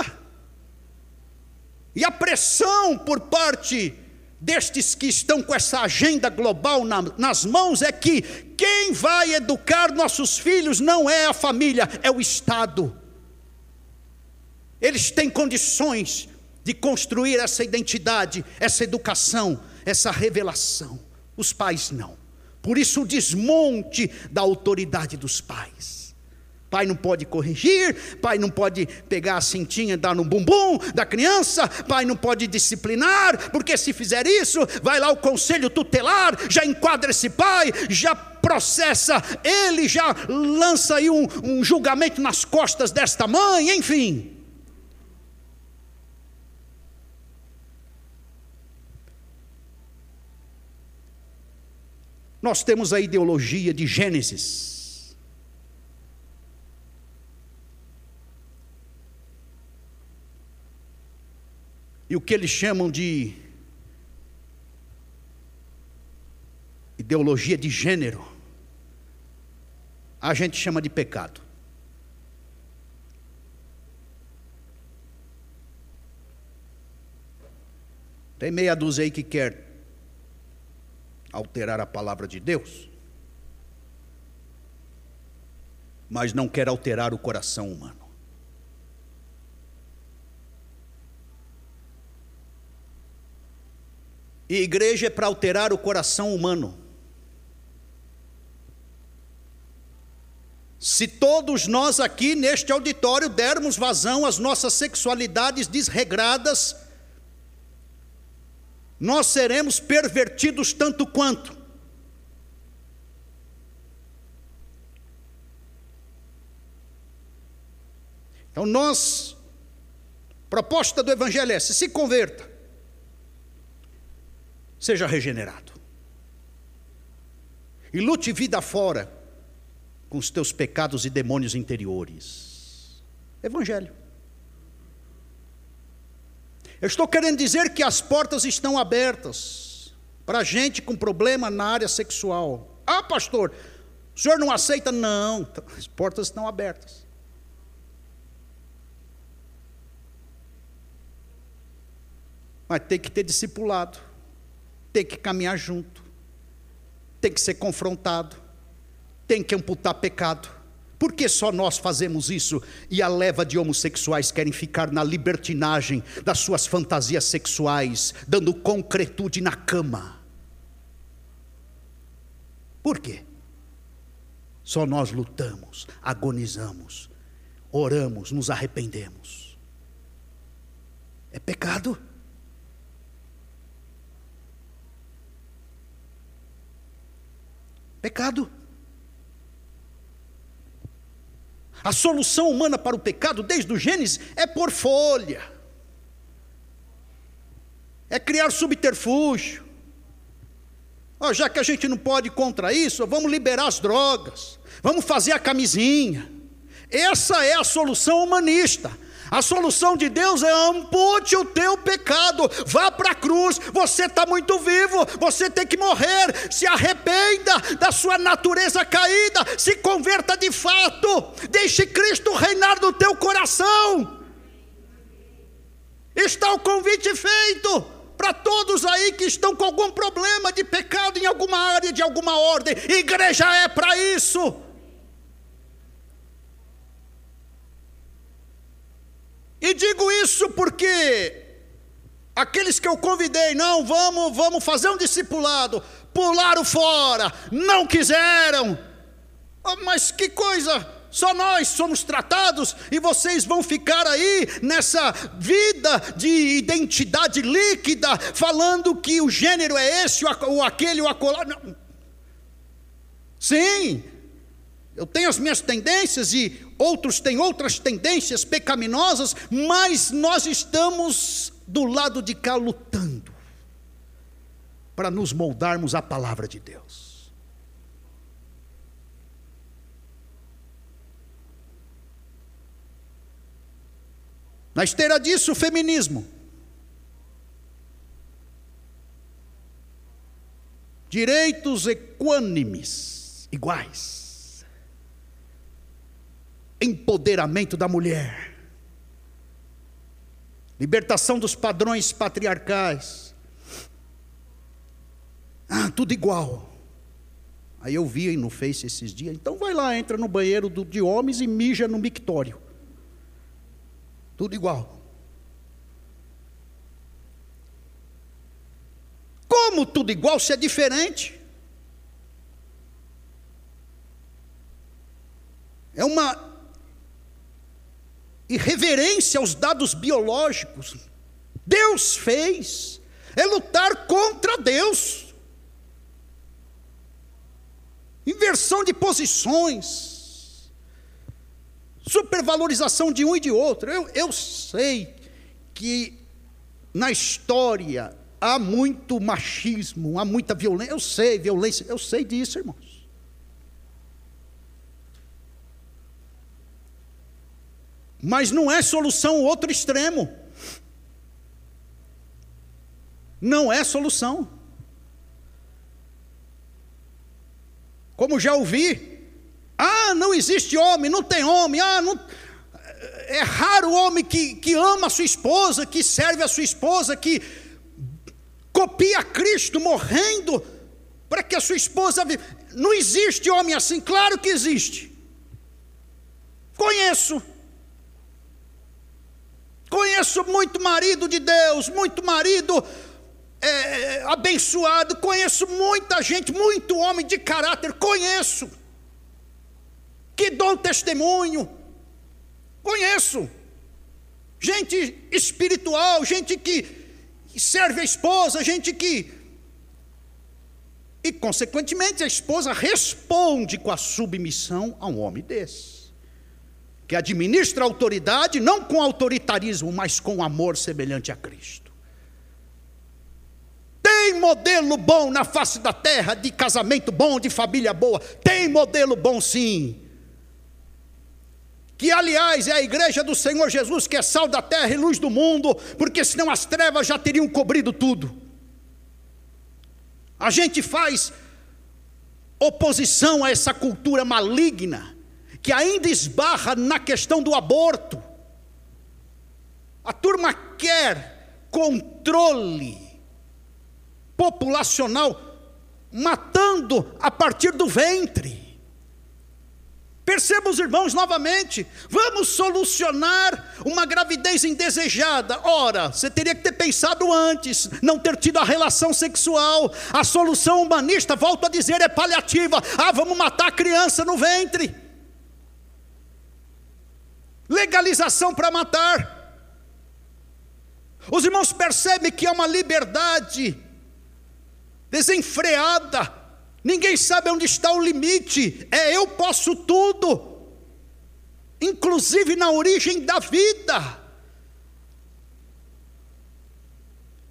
E a pressão por parte destes que estão com essa agenda global na- nas mãos é que quem vai educar nossos filhos não é a família, é o Estado. Eles têm condições de construir essa identidade, essa educação, essa revelação. Os pais não. Por isso o desmonte da autoridade dos pais. Pai não pode corrigir, pai não pode pegar a cintinha e dar no bumbum da criança, pai não pode disciplinar, porque se fizer isso, vai lá o conselho tutelar, já enquadra esse pai, já processa ele, já lança aí um, um julgamento nas costas desta mãe, enfim. Nós temos a ideologia de Gênesis. E o que eles chamam de ideologia de gênero, a gente chama de pecado. Tem meia dúzia aí que quer alterar a palavra de Deus, mas não quer alterar o coração humano. E igreja é para alterar o coração humano. Se todos nós aqui neste auditório dermos vazão às nossas sexualidades desregradas, nós seremos pervertidos tanto quanto. Então, nós, proposta do Evangelho é essa: se converta, seja regenerado, e lute vida fora com os teus pecados e demônios interiores. Evangelho. Eu estou querendo dizer que as portas estão abertas para gente com problema na área sexual. Ah, pastor, o senhor não aceita? Não, as portas estão abertas. Mas tem que ter discipulado, tem que caminhar junto, tem que ser confrontado, tem que amputar pecado. Por que só nós fazemos isso e a leva de homossexuais querem ficar na libertinagem das suas fantasias sexuais, dando concretude na cama? Por quê? Só nós lutamos, agonizamos, oramos, nos arrependemos. É pecado? Pecado. A solução humana para o pecado, desde o Gênesis, é por folha, é criar subterfúgio. Ó, já que a gente não pode contra isso, vamos liberar as drogas, vamos fazer a camisinha. Essa é a solução humanista. A solução de Deus é ampute o teu pecado, vá para a cruz. Você está muito vivo, você tem que morrer. Se arrependa da sua natureza caída, se converta de fato, deixe Cristo reinar no teu coração. Está o convite feito para todos aí que estão com algum problema de pecado em alguma área, de alguma ordem. Igreja é para isso. E digo isso porque aqueles que eu convidei, não, vamos, vamos fazer um discipulado, pularam fora, não quiseram. Oh, mas que coisa, só nós somos tratados e vocês vão ficar aí nessa vida de identidade líquida, falando que o gênero é esse, ou aquele, ou acolá. Sim, eu tenho as minhas tendências e outros têm outras tendências pecaminosas, mas nós estamos do lado de cá lutando para nos moldarmos à palavra de Deus. Na esteira disso, o feminismo. Direitos equânimes, iguais. Empoderamento da mulher. Libertação dos padrões patriarcais. Ah, tudo igual. Aí eu vi no Face esses dias. Então vai lá, entra no banheiro do, de homens e mija no mictório. Tudo igual. Como tudo igual se é diferente? É uma irreverência aos dados biológicos. Deus fez, é lutar contra Deus. Inversão de posições, supervalorização de um e de outro. Eu, eu sei que na história há muito machismo, há muita violência. Eu sei, violência, eu sei disso, irmãos. Mas não é solução o outro extremo. Não é solução. Como já ouvi, ah, não existe homem, não tem homem, ah, não, é raro o homem que, que ama a sua esposa, que serve a sua esposa, que copia Cristo morrendo para que a sua esposa viva. Não existe homem assim, claro que existe. Conheço. Conheço muito marido de Deus, muito marido é, abençoado, conheço muita gente, muito homem de caráter, conheço, que dou testemunho, conheço, gente espiritual, gente que serve a esposa, gente que. E, consequentemente, a esposa responde com a submissão a um homem desse que administra a autoridade não com autoritarismo, mas com amor semelhante a Cristo. Tem modelo bom na face da terra, de casamento bom, de família boa. Tem modelo bom sim. Que, aliás, é a igreja do Senhor Jesus, que é sal da terra e luz do mundo, porque senão as trevas já teriam cobrido tudo. A gente faz oposição a essa cultura maligna que ainda esbarra na questão do aborto. A turma quer controle populacional, matando a partir do ventre. Perceba os irmãos novamente, vamos solucionar uma gravidez indesejada. Ora, você teria que ter pensado antes, não ter tido a relação sexual. A solução humanista, volto a dizer, é paliativa. Ah, vamos matar a criança no ventre legalização para matar. Os irmãos percebem que é uma liberdade desenfreada, ninguém sabe onde está o limite, é eu posso tudo, inclusive na origem da vida.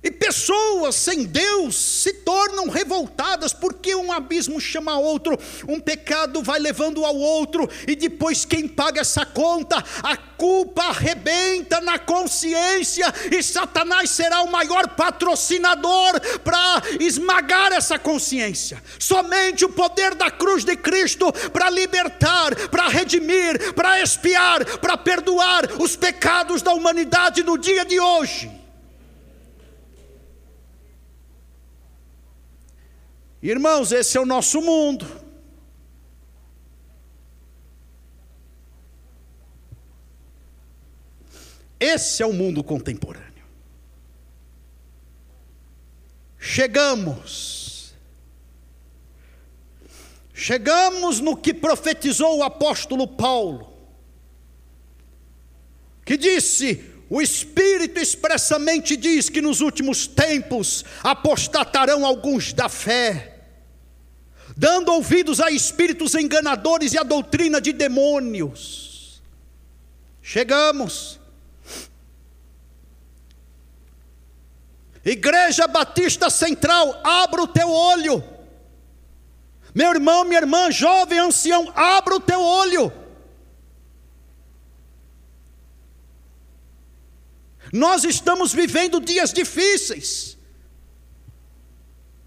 E pessoas sem Deus se tornam revoltadas porque um abismo chama outro, um pecado vai levando ao outro, e depois quem paga essa conta, a culpa arrebenta na consciência, e Satanás será o maior patrocinador para esmagar essa consciência. Somente o poder da cruz de Cristo para libertar, para redimir, para expiar, para perdoar os pecados da humanidade no dia de hoje. Irmãos, esse é o nosso mundo. Esse é o mundo contemporâneo. Chegamos. Chegamos no que profetizou o apóstolo Paulo, que disse: o Espírito expressamente diz que nos últimos tempos apostatarão alguns da fé, dando ouvidos a espíritos enganadores e a doutrina de demônios. Chegamos. Igreja Batista Central, abra o teu olho. Meu irmão, minha irmã, jovem, ancião, abra o teu olho. Nós estamos vivendo dias difíceis.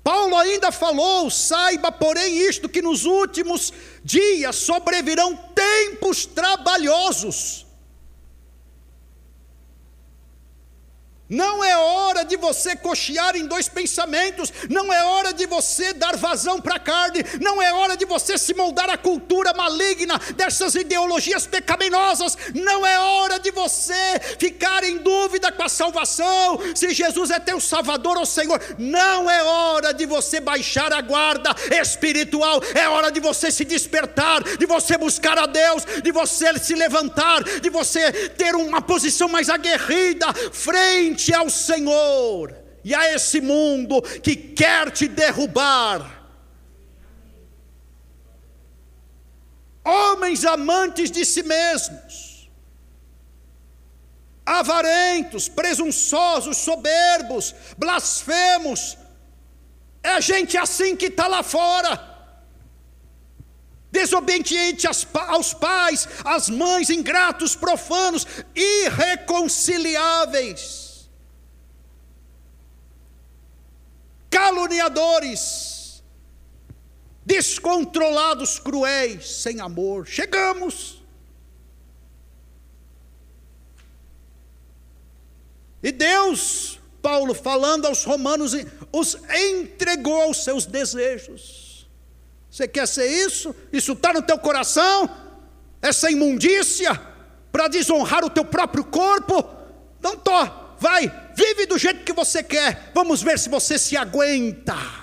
Paulo ainda falou: saiba, porém, isto, que nos últimos dias sobrevirão tempos trabalhosos. Não é hora de você cochear em dois pensamentos, não é hora de você dar vazão para a carne, não é hora de você se moldar à cultura maligna dessas ideologias pecaminosas, não é hora de você ficar em dúvida com a salvação, se Jesus é teu Salvador ou Senhor, não é hora de você baixar a guarda espiritual, é hora de você se despertar, de você buscar a Deus, de você se levantar, de você ter uma posição mais aguerrida frente ao Senhor e a esse mundo que quer te derrubar. Homens amantes de si mesmos, avarentos, presunçosos, soberbos, blasfemos, é gente assim que está lá fora desobediente aos pais, às mães, ingratos, profanos, irreconciliáveis. Caluniadores, descontrolados, cruéis, sem amor. Chegamos. E Deus, Paulo falando aos romanos, os entregou aos seus desejos. Você quer ser isso? Isso está no teu coração? Essa imundícia para desonrar o teu próprio corpo? Então, tô, vai, vive do jeito que você quer. Vamos ver se você se aguenta.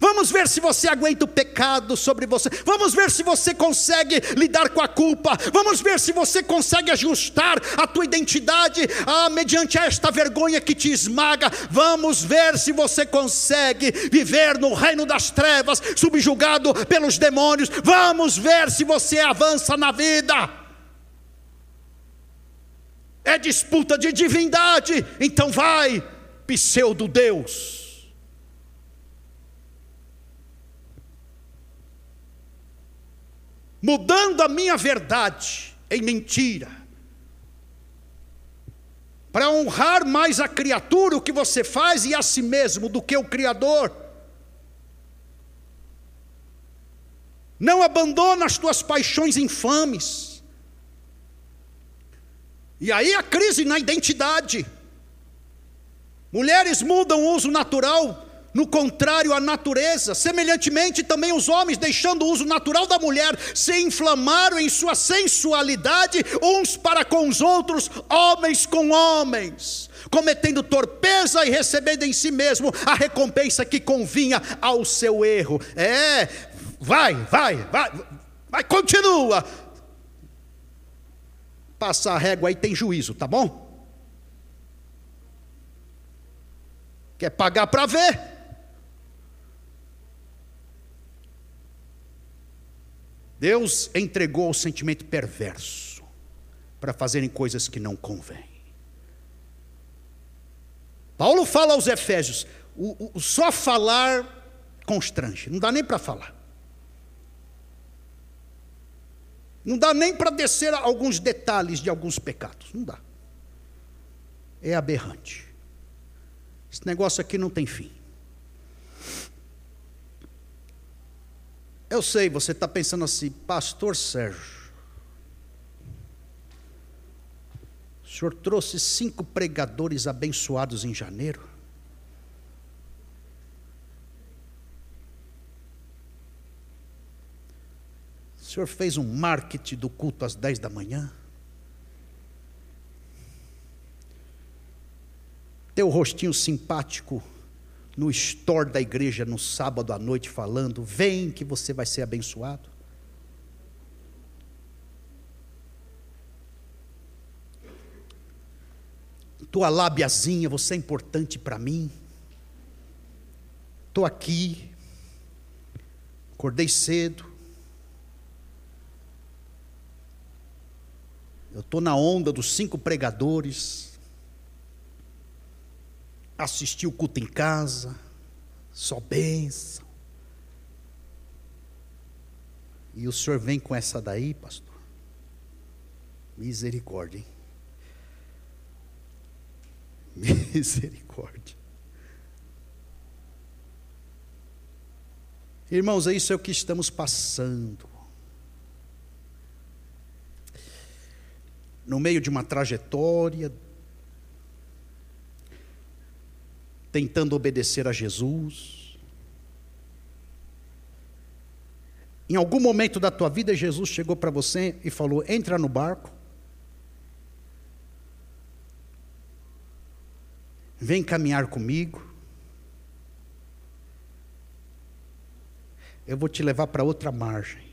Vamos ver se você aguenta o pecado sobre você. Vamos ver se você consegue lidar com a culpa. Vamos ver se você consegue ajustar a tua identidade ah, mediante esta vergonha que te esmaga. Vamos ver se você consegue viver no reino das trevas, subjugado pelos demônios. Vamos ver se você avança na vida. É disputa de divindade. Então vai, pseudo Deus. mudando a minha verdade em mentira, para honrar mais a criatura, o que você faz, e a si mesmo, do que o Criador. Não abandona as tuas paixões infames. E aí a crise na identidade. Mulheres mudam o uso natural no contrário à natureza. Semelhantemente, também os homens, deixando o uso natural da mulher, se inflamaram em sua sensualidade uns para com os outros, homens com homens, cometendo torpeza e recebendo em si mesmo a recompensa que convinha ao seu erro. É, vai, vai, vai, vai, continua. Passar a régua aí tem juízo, tá bom? Quer pagar para ver? Deus entregou o sentimento perverso para fazerem coisas que não convêm. Paulo fala aos Efésios: o, o- só falar constrange, não dá nem para falar. Não dá nem para descer alguns detalhes de alguns pecados, não dá. É aberrante. Esse negócio aqui não tem fim. Eu sei, você está pensando assim, Pastor Sérgio, o senhor trouxe cinco pregadores abençoados em janeiro? O senhor fez um marketing do culto às 10 da manhã? Teu rostinho simpático no store da igreja no sábado à noite falando: vem que você vai ser abençoado. Tua lábiazinha, você é importante para mim. Estou aqui, acordei cedo. Eu estou na onda dos cinco pregadores. Assisti o culto em casa, só bênção. E o senhor vem com essa daí, pastor? Misericórdia, hein? [LAUGHS] Misericórdia. Irmãos, é isso é o que estamos passando. No meio de uma trajetória, tentando obedecer a Jesus. Em algum momento da tua vida, Jesus chegou para você e falou: entra no barco. Vem caminhar comigo. Eu vou te levar para outra margem.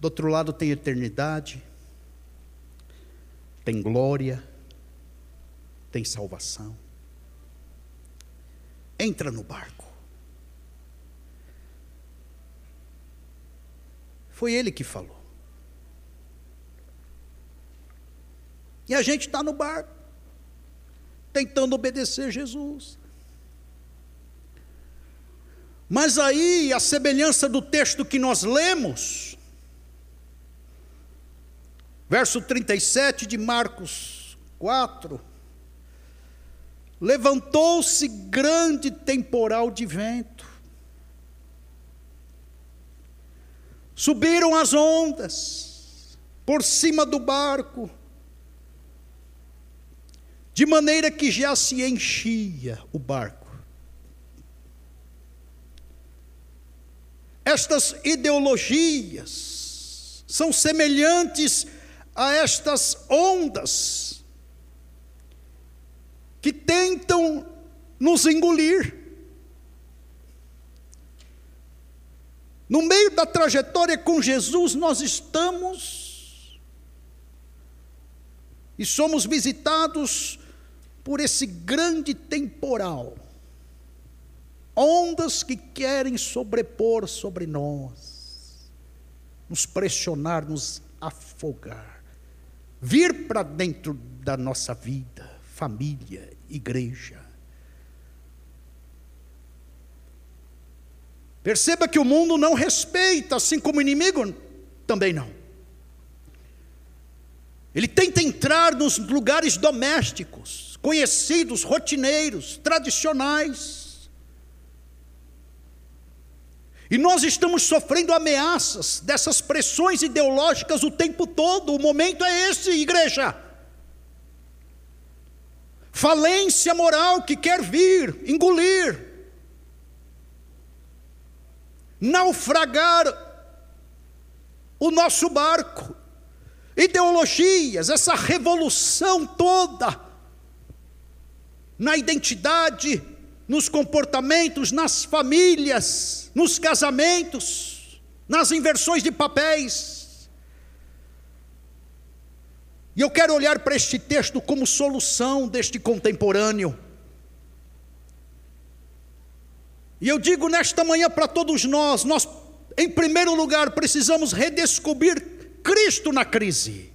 Do outro lado tem eternidade, tem glória, tem salvação. Entra no barco. Foi ele que falou. E a gente está no barco, tentando obedecer Jesus. Mas aí, a semelhança do texto que nós lemos, verso 37 de Marcos 4, levantou-se grande temporal de vento, subiram as ondas por cima do barco, de maneira que já se enchia o barco. Estas ideologias são semelhantes a estas ondas que tentam nos engolir. No meio da trajetória com Jesus, nós estamos e somos visitados por esse grande temporal. Ondas que querem sobrepor sobre nós, nos pressionar, nos afogar, vir para dentro da nossa vida, família, igreja. Perceba que o mundo não respeita, assim como o inimigo também não. Ele tenta entrar nos lugares domésticos, conhecidos, rotineiros, tradicionais. E nós estamos sofrendo ameaças dessas pressões ideológicas o tempo todo. O momento é esse, igreja. Falência moral que quer vir, engolir, naufragar o nosso barco. Ideologias, essa revolução toda na identidade, nos comportamentos, nas famílias, nos casamentos, nas inversões de papéis. E eu quero olhar para este texto como solução deste contemporâneo. E eu digo nesta manhã para todos nós: nós, em primeiro lugar, precisamos redescobrir Cristo na crise.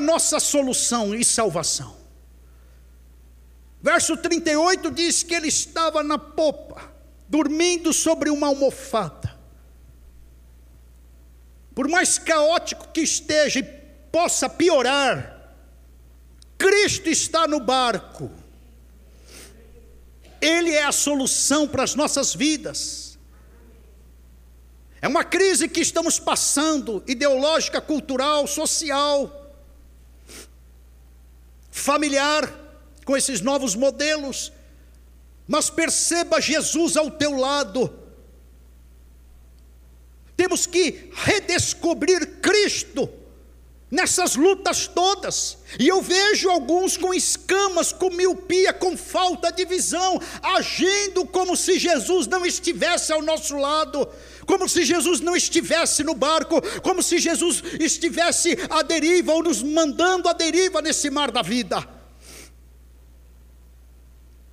Nossa solução e salvação? Verso 38 diz que ele estava na popa, dormindo sobre uma almofada. Por mais caótico que esteja e possa piorar, Cristo está no barco. Ele é a solução para as nossas vidas. É uma crise que estamos passando, ideológica, cultural, social, familiar, com esses novos modelos. Mas perceba Jesus ao teu lado. Temos que redescobrir Cristo nessas lutas todas. E eu vejo alguns com escamas, com miopia, com falta de visão, agindo como se Jesus não estivesse ao nosso lado, como se Jesus não estivesse no barco, como se Jesus estivesse à deriva ou nos mandando à deriva nesse mar da vida.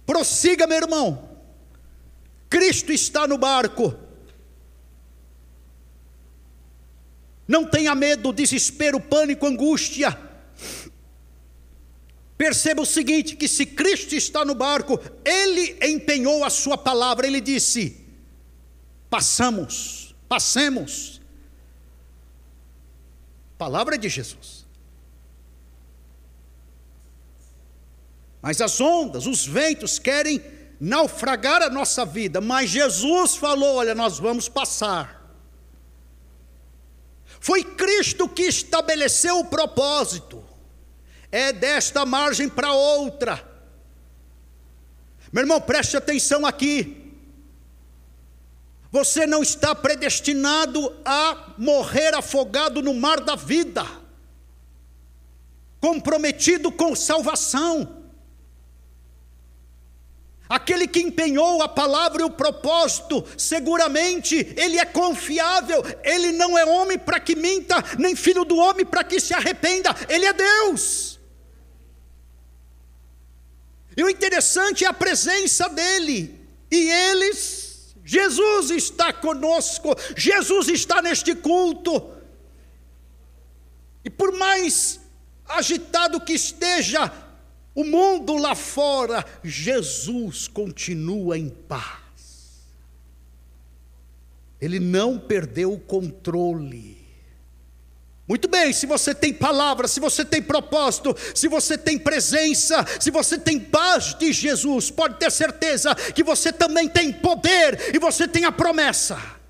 Prossiga, meu irmão. Cristo está no barco. Não tenha medo, desespero, pânico, angústia. Perceba o seguinte: que se Cristo está no barco, Ele empenhou a Sua palavra, Ele disse: passamos, passemos. Palavra de Jesus. Mas as ondas, os ventos querem naufragar a nossa vida, mas Jesus falou: olha, nós vamos passar. Foi Cristo que estabeleceu o propósito. É desta margem para outra. Meu irmão, preste atenção aqui. Você não está predestinado a morrer afogado no mar da vida, comprometido com salvação. Aquele que empenhou a palavra e o propósito, seguramente ele é confiável, ele não é homem para que minta, nem filho do homem para que se arrependa, ele é Deus. E o interessante é a presença dele, e eles, Jesus está conosco, Jesus está neste culto, e por mais agitado que esteja, o mundo lá fora, Jesus continua em paz. Ele não perdeu o controle. Muito bem, se você tem palavra, se você tem propósito, se você tem presença, se você tem paz de Jesus, pode ter certeza que você também tem poder e você tem a promessa.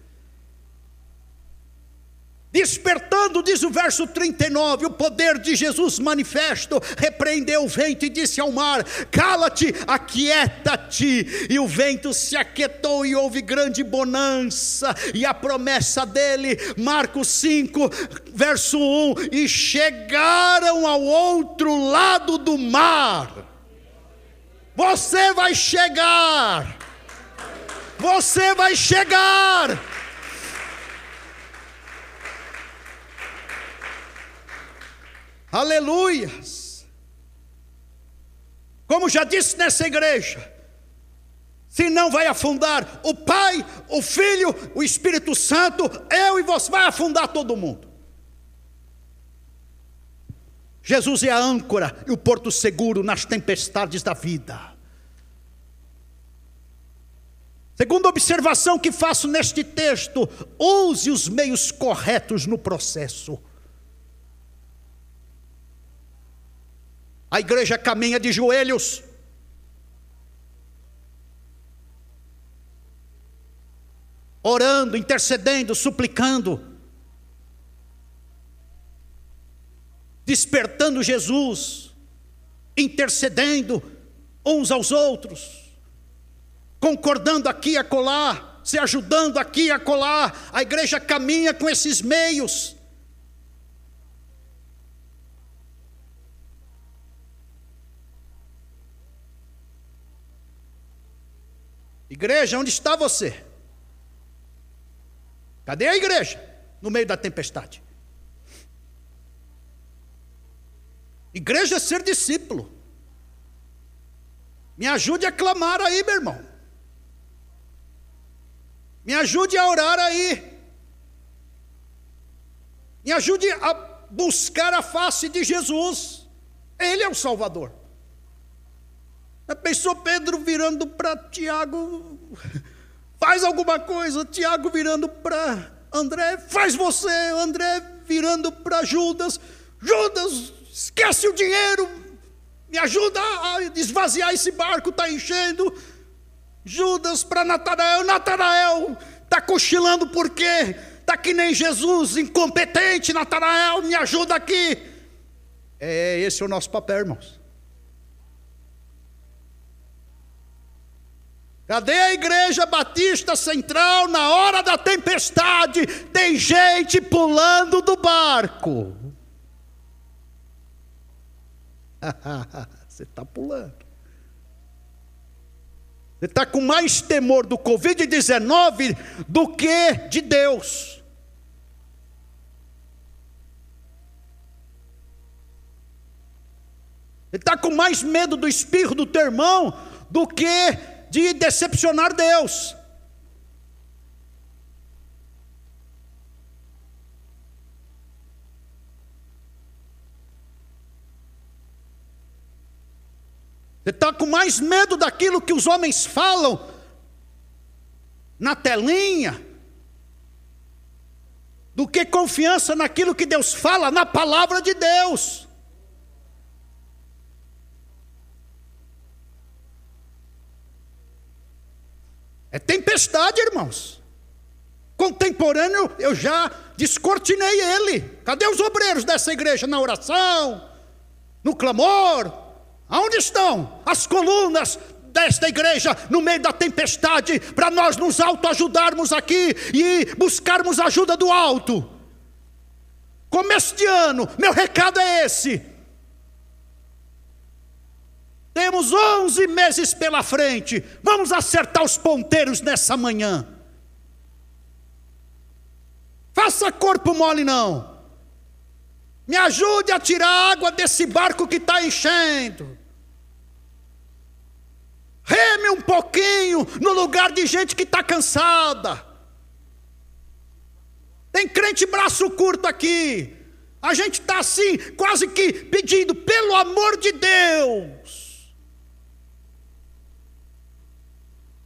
Despertando, diz o verso 39, o poder de Jesus manifesto, repreendeu o vento e disse ao mar: Cala-te, aquieta-te. E o vento se aquietou e houve grande bonança. E a promessa dele, Marcos 5, verso 1: E chegaram ao outro lado do mar. Você vai chegar. Você vai chegar. Aleluias! Como já disse nessa igreja, se não vai afundar o Pai, o Filho, o Espírito Santo, eu e você, vai afundar todo mundo. Jesus é a âncora e o porto seguro nas tempestades da vida. Segunda observação que faço neste texto, use os meios corretos no processo. A igreja caminha de joelhos. Orando, intercedendo, suplicando. Despertando Jesus, intercedendo uns aos outros, concordando aqui e acolá, se ajudando aqui e acolá. A igreja caminha com esses meios. Igreja, onde está você? Cadê a igreja? No meio da tempestade. Igreja é ser discípulo. Me ajude a clamar aí, meu irmão. Me ajude a orar aí. Me ajude a buscar a face de Jesus. Ele é o Salvador. Já Pensou Pedro virando para Tiago, faz alguma coisa, Tiago virando para André, faz você, André virando para Judas, Judas, esquece o dinheiro, me ajuda a esvaziar esse barco, está enchendo. Judas para Natanael, Natanael, está cochilando por quê? Está que nem Jesus, incompetente, Natanael, me ajuda aqui. É esse é o nosso papel, irmãos. Cadê a igreja batista central na hora da tempestade? Tem gente pulando do barco. [LAUGHS] Você está pulando. Você está com mais temor do Covid-19 do que de Deus. Você está com mais medo do espirro do teu irmão do que de decepcionar Deus. Você está com mais medo daquilo que os homens falam na telinha, do que confiança naquilo que Deus fala na palavra de Deus. É tempestade, irmãos. Contemporâneo, eu já descortinei ele. Cadê os obreiros dessa igreja na oração, no clamor? Aonde estão as colunas desta igreja no meio da tempestade para nós nos autoajudarmos aqui e buscarmos ajuda do alto? Começo de ano, meu recado é esse. Temos 11 meses pela frente. Vamos acertar os ponteiros nessa manhã. Faça corpo mole, não. Me ajude a tirar água desse barco que está enchendo. Reme um pouquinho no lugar de gente que está cansada. Tem crente braço curto aqui. A gente está assim, quase que pedindo, pelo amor de Deus.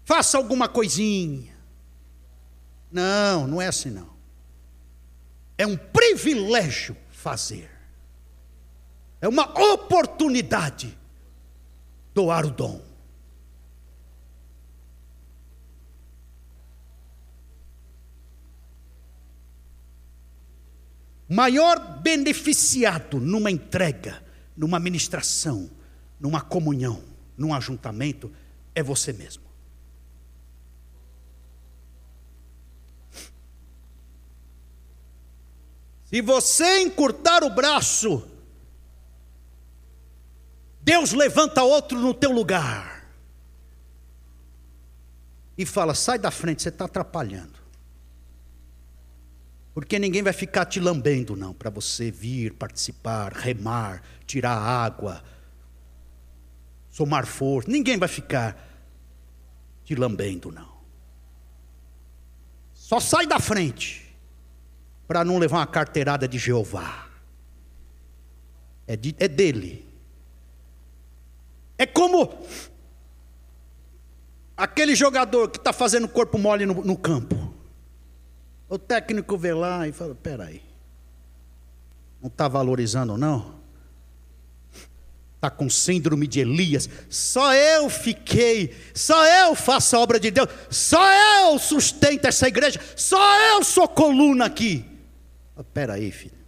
Faça alguma coisinha. Não, não é assim não. É um privilégio fazer. É uma oportunidade doar o dom. Maior beneficiado numa entrega, numa ministração, numa comunhão, num ajuntamento, é você mesmo. Se você encurtar o braço, Deus levanta outro no teu lugar. E fala: sai da frente, você está atrapalhando. Porque ninguém vai ficar te lambendo, não, para você vir participar, remar, tirar água, somar força. Ninguém vai ficar te lambendo, não. Só sai da frente para não levar uma carteirada de Jeová. É, de, é dele. É como aquele jogador que está fazendo corpo mole no, no, campo. O técnico vê lá e fala: peraí, não está valorizando, não? Está com síndrome de Elias. Só eu fiquei, só eu faço a obra de Deus, só eu sustento essa igreja, só eu sou coluna aqui. Espera aí, filho.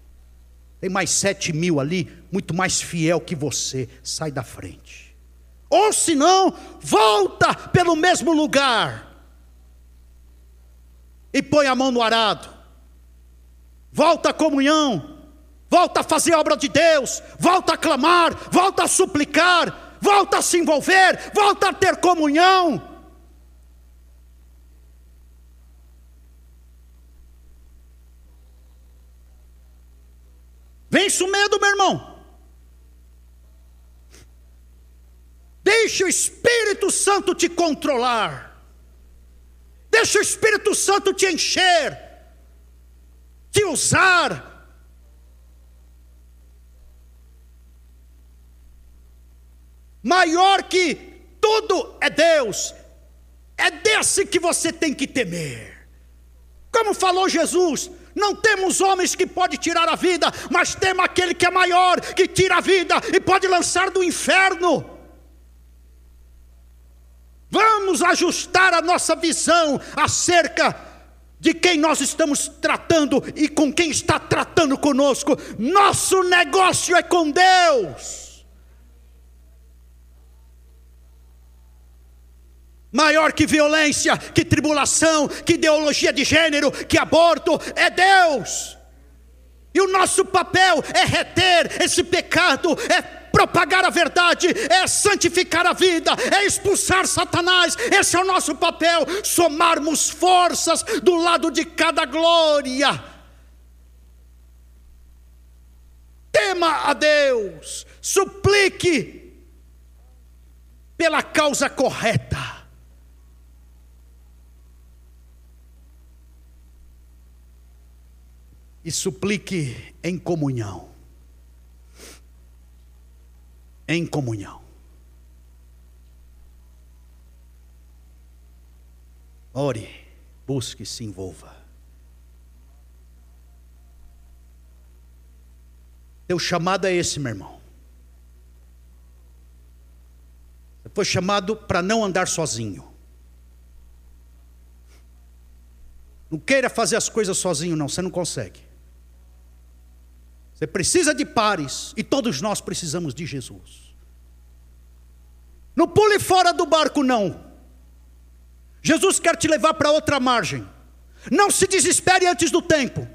Tem mais sete mil ali, muito mais fiel que você. Sai da frente. Ou se não, volta pelo mesmo lugar. E põe a mão no arado. Volta à comunhão. Volta a fazer a obra de Deus. Volta a clamar. Volta a suplicar. Volta a se envolver. Volta a ter comunhão. Vence o medo, meu irmão. Deixa o Espírito Santo te controlar. Deixa o Espírito Santo te encher, te usar. Maior que tudo é Deus. É desse que você tem que temer. Como falou Jesus, não temos homens que pode tirar a vida, mas temos aquele que é maior, que tira a vida e pode lançar do inferno. Vamos ajustar a nossa visão acerca de quem nós estamos tratando e com quem está tratando conosco. Nosso negócio é com Deus. Maior que violência, que tribulação, que ideologia de gênero, que aborto, é Deus. E o nosso papel é reter esse pecado, é propagar a verdade, é santificar a vida, é expulsar Satanás. Esse é o nosso papel. Somarmos forças do lado de cada glória. Tema a Deus, suplique pela causa correta. E suplique em comunhão em comunhão. Ore, busque, se envolva. Teu chamado é esse, meu irmão. Você foi chamado para não andar sozinho. Não queira fazer as coisas sozinho, não, você não consegue. Você precisa de pares e todos nós precisamos de Jesus. Não pule fora do barco, não. Jesus quer te levar para outra margem. Não se desespere antes do tempo.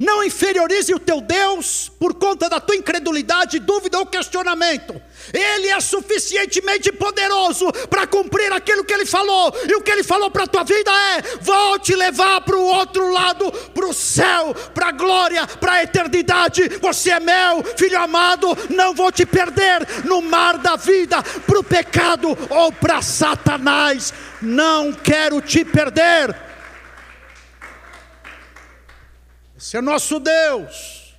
Não inferiorize o teu Deus por conta da tua incredulidade, dúvida ou questionamento. Ele é suficientemente poderoso para cumprir aquilo que ele falou. E o que ele falou para a tua vida é: vou te levar para o outro lado, para o céu, para a glória, para a eternidade. Você é meu, filho amado, não vou te perder no mar da vida, para o pecado ou para Satanás. Não quero te perder. Esse é nosso Deus.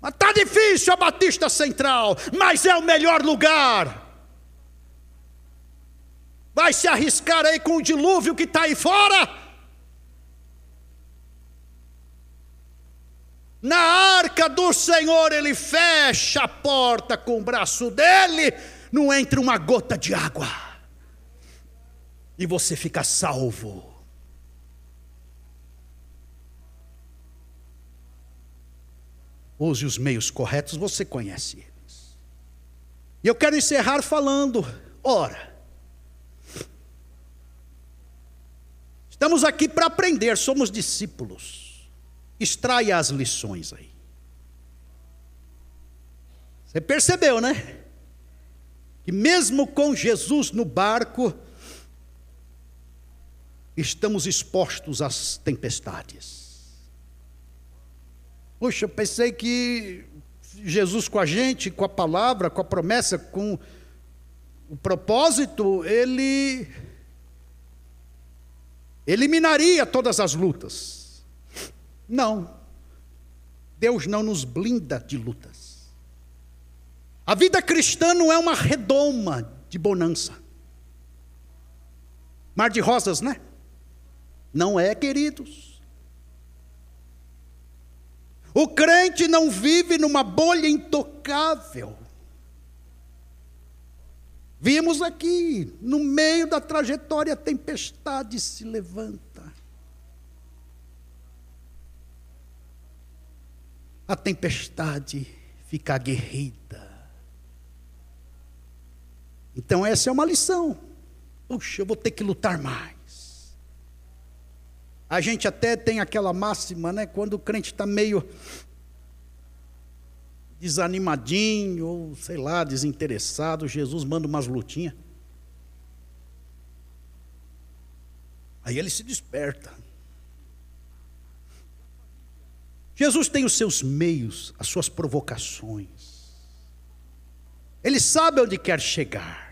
Mas está difícil a Batista Central, mas é o melhor lugar. Vai se arriscar aí com o dilúvio que está aí fora? Na arca do Senhor, ele fecha a porta com o braço dele, não entra uma gota de água, e você fica salvo. Use os meios corretos, você conhece eles. E eu quero encerrar falando: ora, estamos aqui para aprender, somos discípulos. Extraia as lições aí. Você percebeu, né? Que mesmo com Jesus no barco, estamos expostos às tempestades. Puxa, pensei que Jesus com a gente, com a palavra, com a promessa, com o propósito, ele eliminaria todas as lutas. Não. Deus não nos blinda de lutas. A vida cristã não é uma redoma de bonança. Mar de rosas, né? Não é, queridos. O crente não vive numa bolha intocável. Vimos aqui, no meio da trajetória, a tempestade se levanta. A tempestade fica aguerrida. Então, essa é uma lição. Puxa, eu vou ter que lutar mais. A gente até tem aquela máxima, né? Quando o crente está meio desanimadinho, ou sei lá, desinteressado, Jesus manda umas lutinhas. Aí ele se desperta. Jesus tem os seus meios, as suas provocações. Ele sabe onde quer chegar.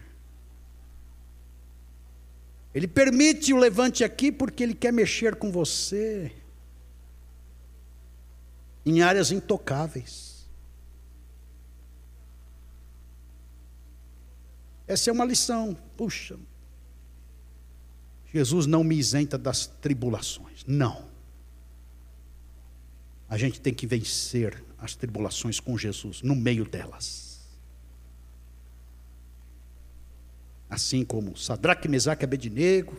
Ele permite o levante aqui porque ele quer mexer com você em áreas intocáveis. Essa é uma lição. Puxa, Jesus não me isenta das tribulações. Não. A gente tem que vencer as tribulações com Jesus, no meio delas. Assim como Sadraque, Mesaque e Abednego,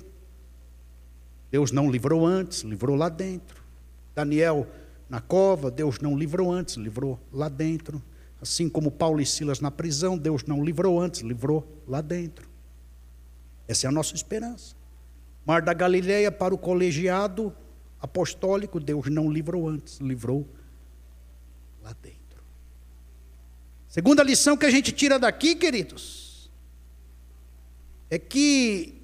Deus não livrou antes, livrou lá dentro. Daniel na cova, Deus não livrou antes, livrou lá dentro. Assim como Paulo e Silas na prisão, Deus não livrou antes, livrou lá dentro. Essa é a nossa esperança. Mar da Galileia para o colegiado apostólico, Deus não livrou antes, livrou lá dentro. Segunda lição que a gente tira daqui, queridos, é que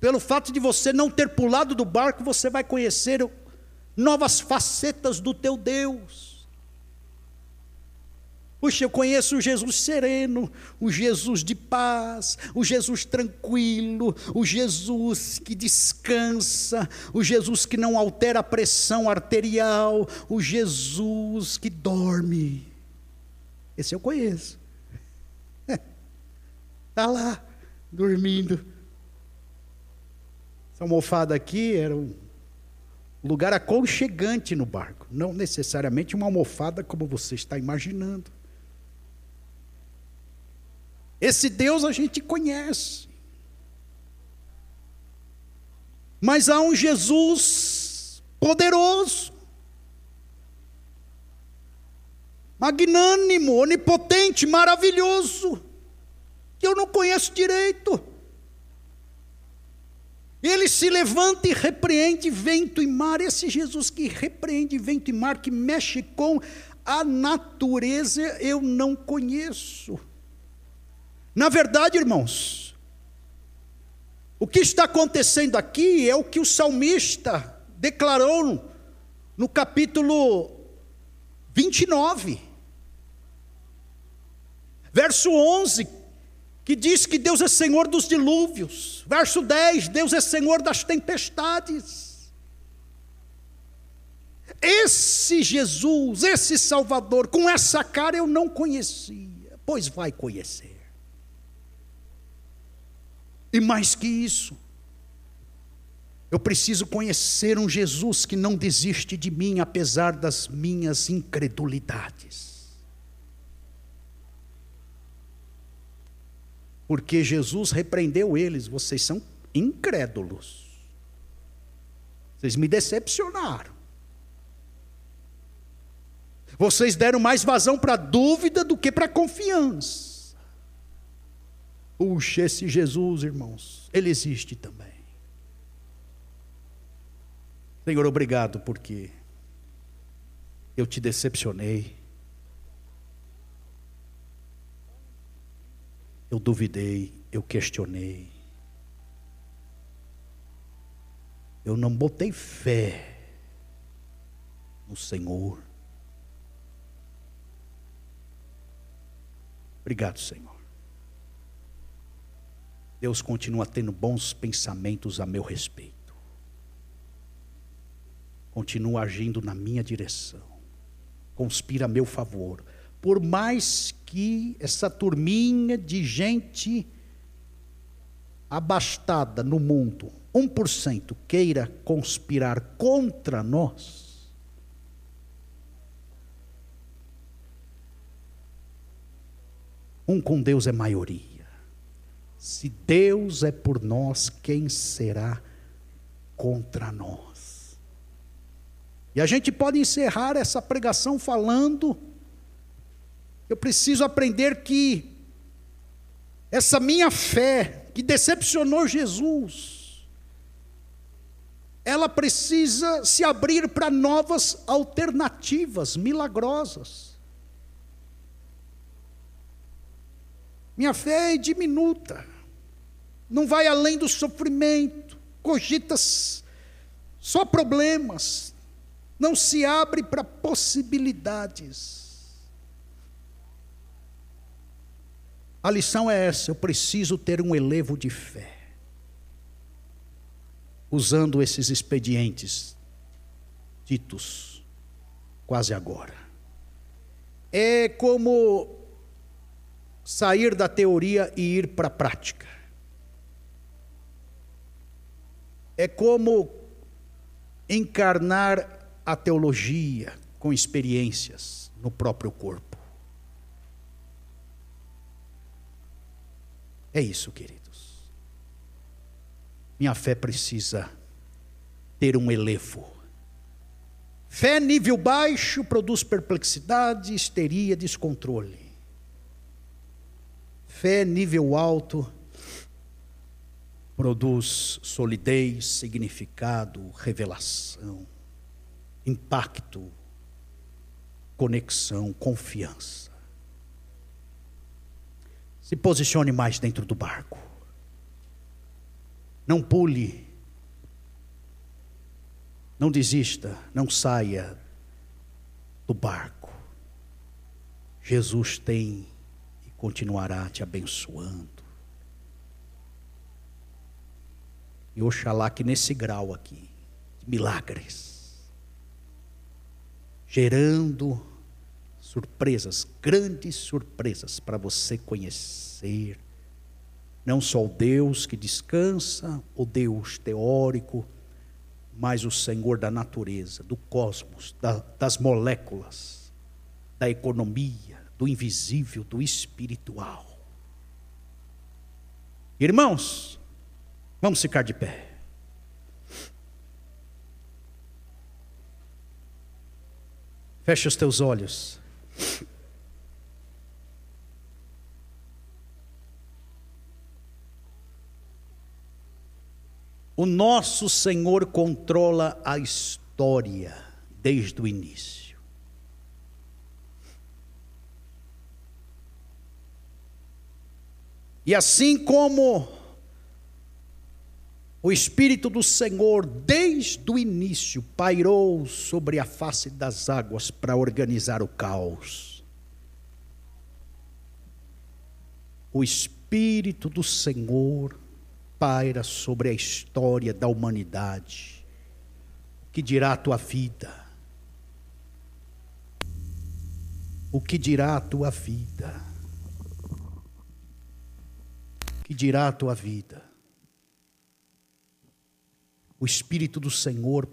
pelo fato de você não ter pulado do barco, você vai conhecer novas facetas do teu Deus. Puxa, eu conheço o Jesus sereno, o Jesus de paz, o Jesus tranquilo, o Jesus que descansa, o Jesus que não altera a pressão arterial, o Jesus que dorme. Esse eu conheço. Está [LAUGHS] lá, dormindo. Essa almofada aqui era um lugar aconchegante no barco, não necessariamente uma almofada como você está imaginando. Esse Deus a gente conhece. Mas há um Jesus poderoso, magnânimo, onipotente, maravilhoso, que eu não conheço direito. Ele se levanta e repreende vento e mar. Esse Jesus que repreende vento e mar, que mexe com a natureza, eu não conheço. Na verdade, irmãos, o que está acontecendo aqui é o que o salmista declarou no, capítulo 29, verso 11, que diz que Deus é Senhor dos dilúvios. Verso 10, Deus é Senhor das tempestades. Esse Jesus, esse Salvador, com essa cara eu não conhecia, pois vai conhecer. E mais que isso, eu preciso conhecer um Jesus que não desiste de mim, apesar das minhas incredulidades. Porque Jesus repreendeu eles, vocês são incrédulos. Vocês me decepcionaram. Vocês deram mais vazão para dúvida do que para confiança. Puxa, esse Jesus, irmãos, ele existe também. Senhor, obrigado porque eu te decepcionei. Eu duvidei, eu questionei. Eu não botei fé no Senhor. Obrigado, Senhor. Deus continua tendo bons pensamentos a meu respeito. Continua agindo na minha direção. Conspira a meu favor. Por mais que essa turminha de gente abastada no mundo, 1% queira conspirar contra nós, um com Deus é maioria. Se Deus é por nós, quem será contra nós? E a gente pode encerrar essa pregação falando: eu preciso aprender que essa minha fé, que decepcionou Jesus, ela precisa se abrir para novas alternativas milagrosas. Minha fé é diminuta, não vai além do sofrimento, cogita só problemas, não se abre para possibilidades. A lição é essa: eu preciso ter um elevo de fé, usando esses expedientes ditos quase agora. É como sair da teoria e ir para a prática. É como encarnar a teologia com experiências no próprio corpo. É isso, queridos. Minha fé precisa ter um elevo. Fé nível baixo produz perplexidade, histeria, descontrole. Fé nível alto produz solidez, significado, revelação, impacto, conexão, confiança. Se posicione mais dentro do barco. Não pule. Não desista, não saia do barco. Jesus tem e continuará te abençoando. E oxalá que nesse grau aqui, de milagres, gerando surpresas, grandes surpresas para você conhecer, não só o Deus que descansa, o Deus teórico, mas o Senhor da natureza, do cosmos, da, das moléculas, da economia, do invisível, do espiritual. Irmãos, vamos ficar de pé. Feche os teus olhos. O nosso Senhor controla a história desde o início. E assim como o Espírito do Senhor, desde o início, pairou sobre a face das águas para organizar o caos. O Espírito do Senhor paira sobre a história da humanidade. O que dirá a tua vida? O que dirá a tua vida? O que dirá a tua vida? O Espírito do Senhor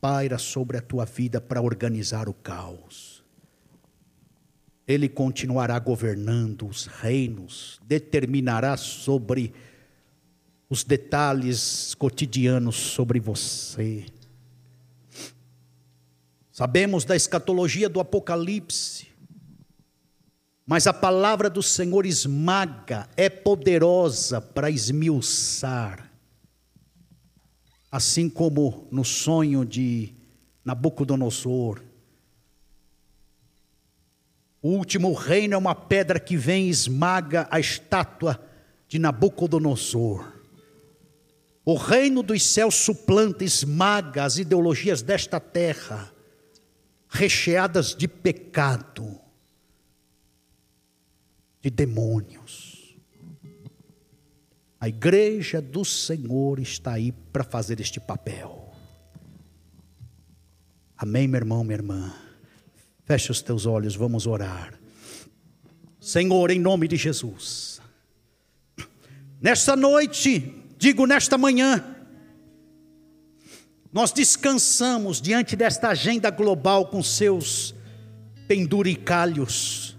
paira sobre a tua vida para organizar o caos. Ele continuará governando os reinos, determinará sobre os detalhes cotidianos sobre você. Sabemos da escatologia do Apocalipse, mas a palavra do Senhor esmaga, é poderosa para esmiuçar. Assim como no sonho de Nabucodonosor, o último reino é uma pedra que vem e esmaga a estátua de Nabucodonosor. O reino dos céus suplanta, esmaga as ideologias desta terra, recheadas de pecado, de demônios. A igreja do Senhor está aí para fazer este papel. Amém, meu irmão, minha irmã. Feche os teus olhos, vamos orar. Senhor, em nome de Jesus, nesta noite, digo nesta manhã, nós descansamos diante desta agenda global com seus penduricalhos.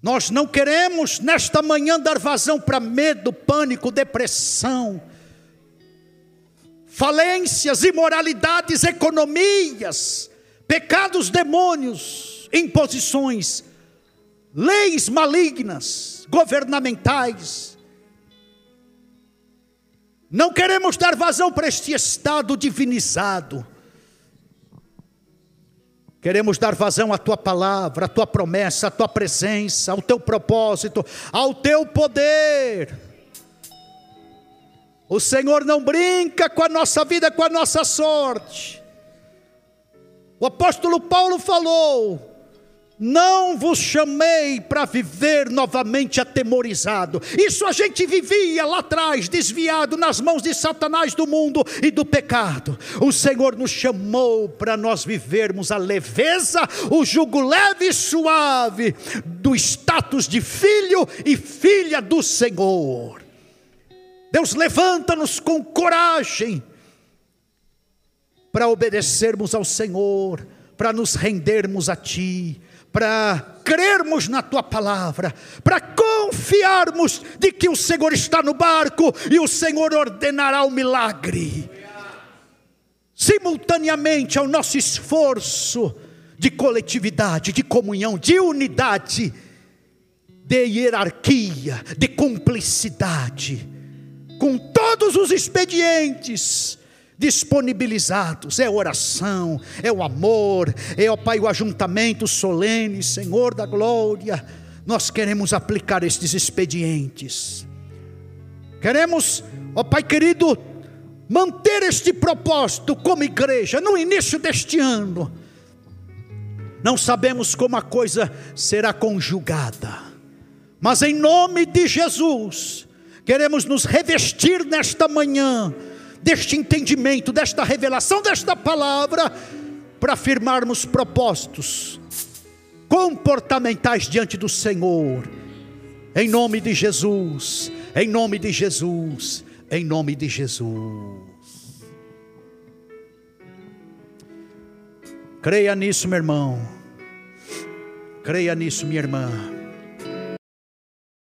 Nós não queremos nesta manhã dar vazão para medo, pânico, depressão, falências, imoralidades, economias, pecados, demônios, imposições, leis malignas, governamentais. Não queremos dar vazão para este estado divinizado. Queremos dar vazão à tua palavra, à tua promessa, à tua presença, ao teu propósito, ao teu poder. O Senhor não brinca com a nossa vida, com a nossa sorte. O apóstolo Paulo falou Não vos chamei para viver novamente atemorizado. Isso a gente vivia lá atrás, desviado nas mãos de Satanás do mundo e do pecado. O Senhor nos chamou para nós vivermos a leveza, o jugo leve e suave do status de filho e filha do Senhor. Deus levanta-nos com coragem para obedecermos ao Senhor, para nos rendermos a Ti para crermos na tua palavra, para confiarmos de que o Senhor está no barco e o Senhor ordenará o milagre. Simultaneamente ao nosso esforço de coletividade, de comunhão, de unidade, de hierarquia, de cumplicidade, com todos os expedientes disponibilizados. É oração, é o amor, é, ó Pai, o ajuntamento solene, Senhor da glória. Nós queremos aplicar estes expedientes. Queremos, ó Pai querido, manter este propósito como igreja no início deste ano. Não sabemos como a coisa será conjugada, mas em nome de Jesus, queremos nos revestir nesta manhã deste entendimento, desta revelação, desta palavra, para afirmarmos propósitos comportamentais diante do Senhor, em nome de Jesus, em nome de Jesus, em nome de Jesus. Creia nisso, meu irmão, creia nisso, minha irmã.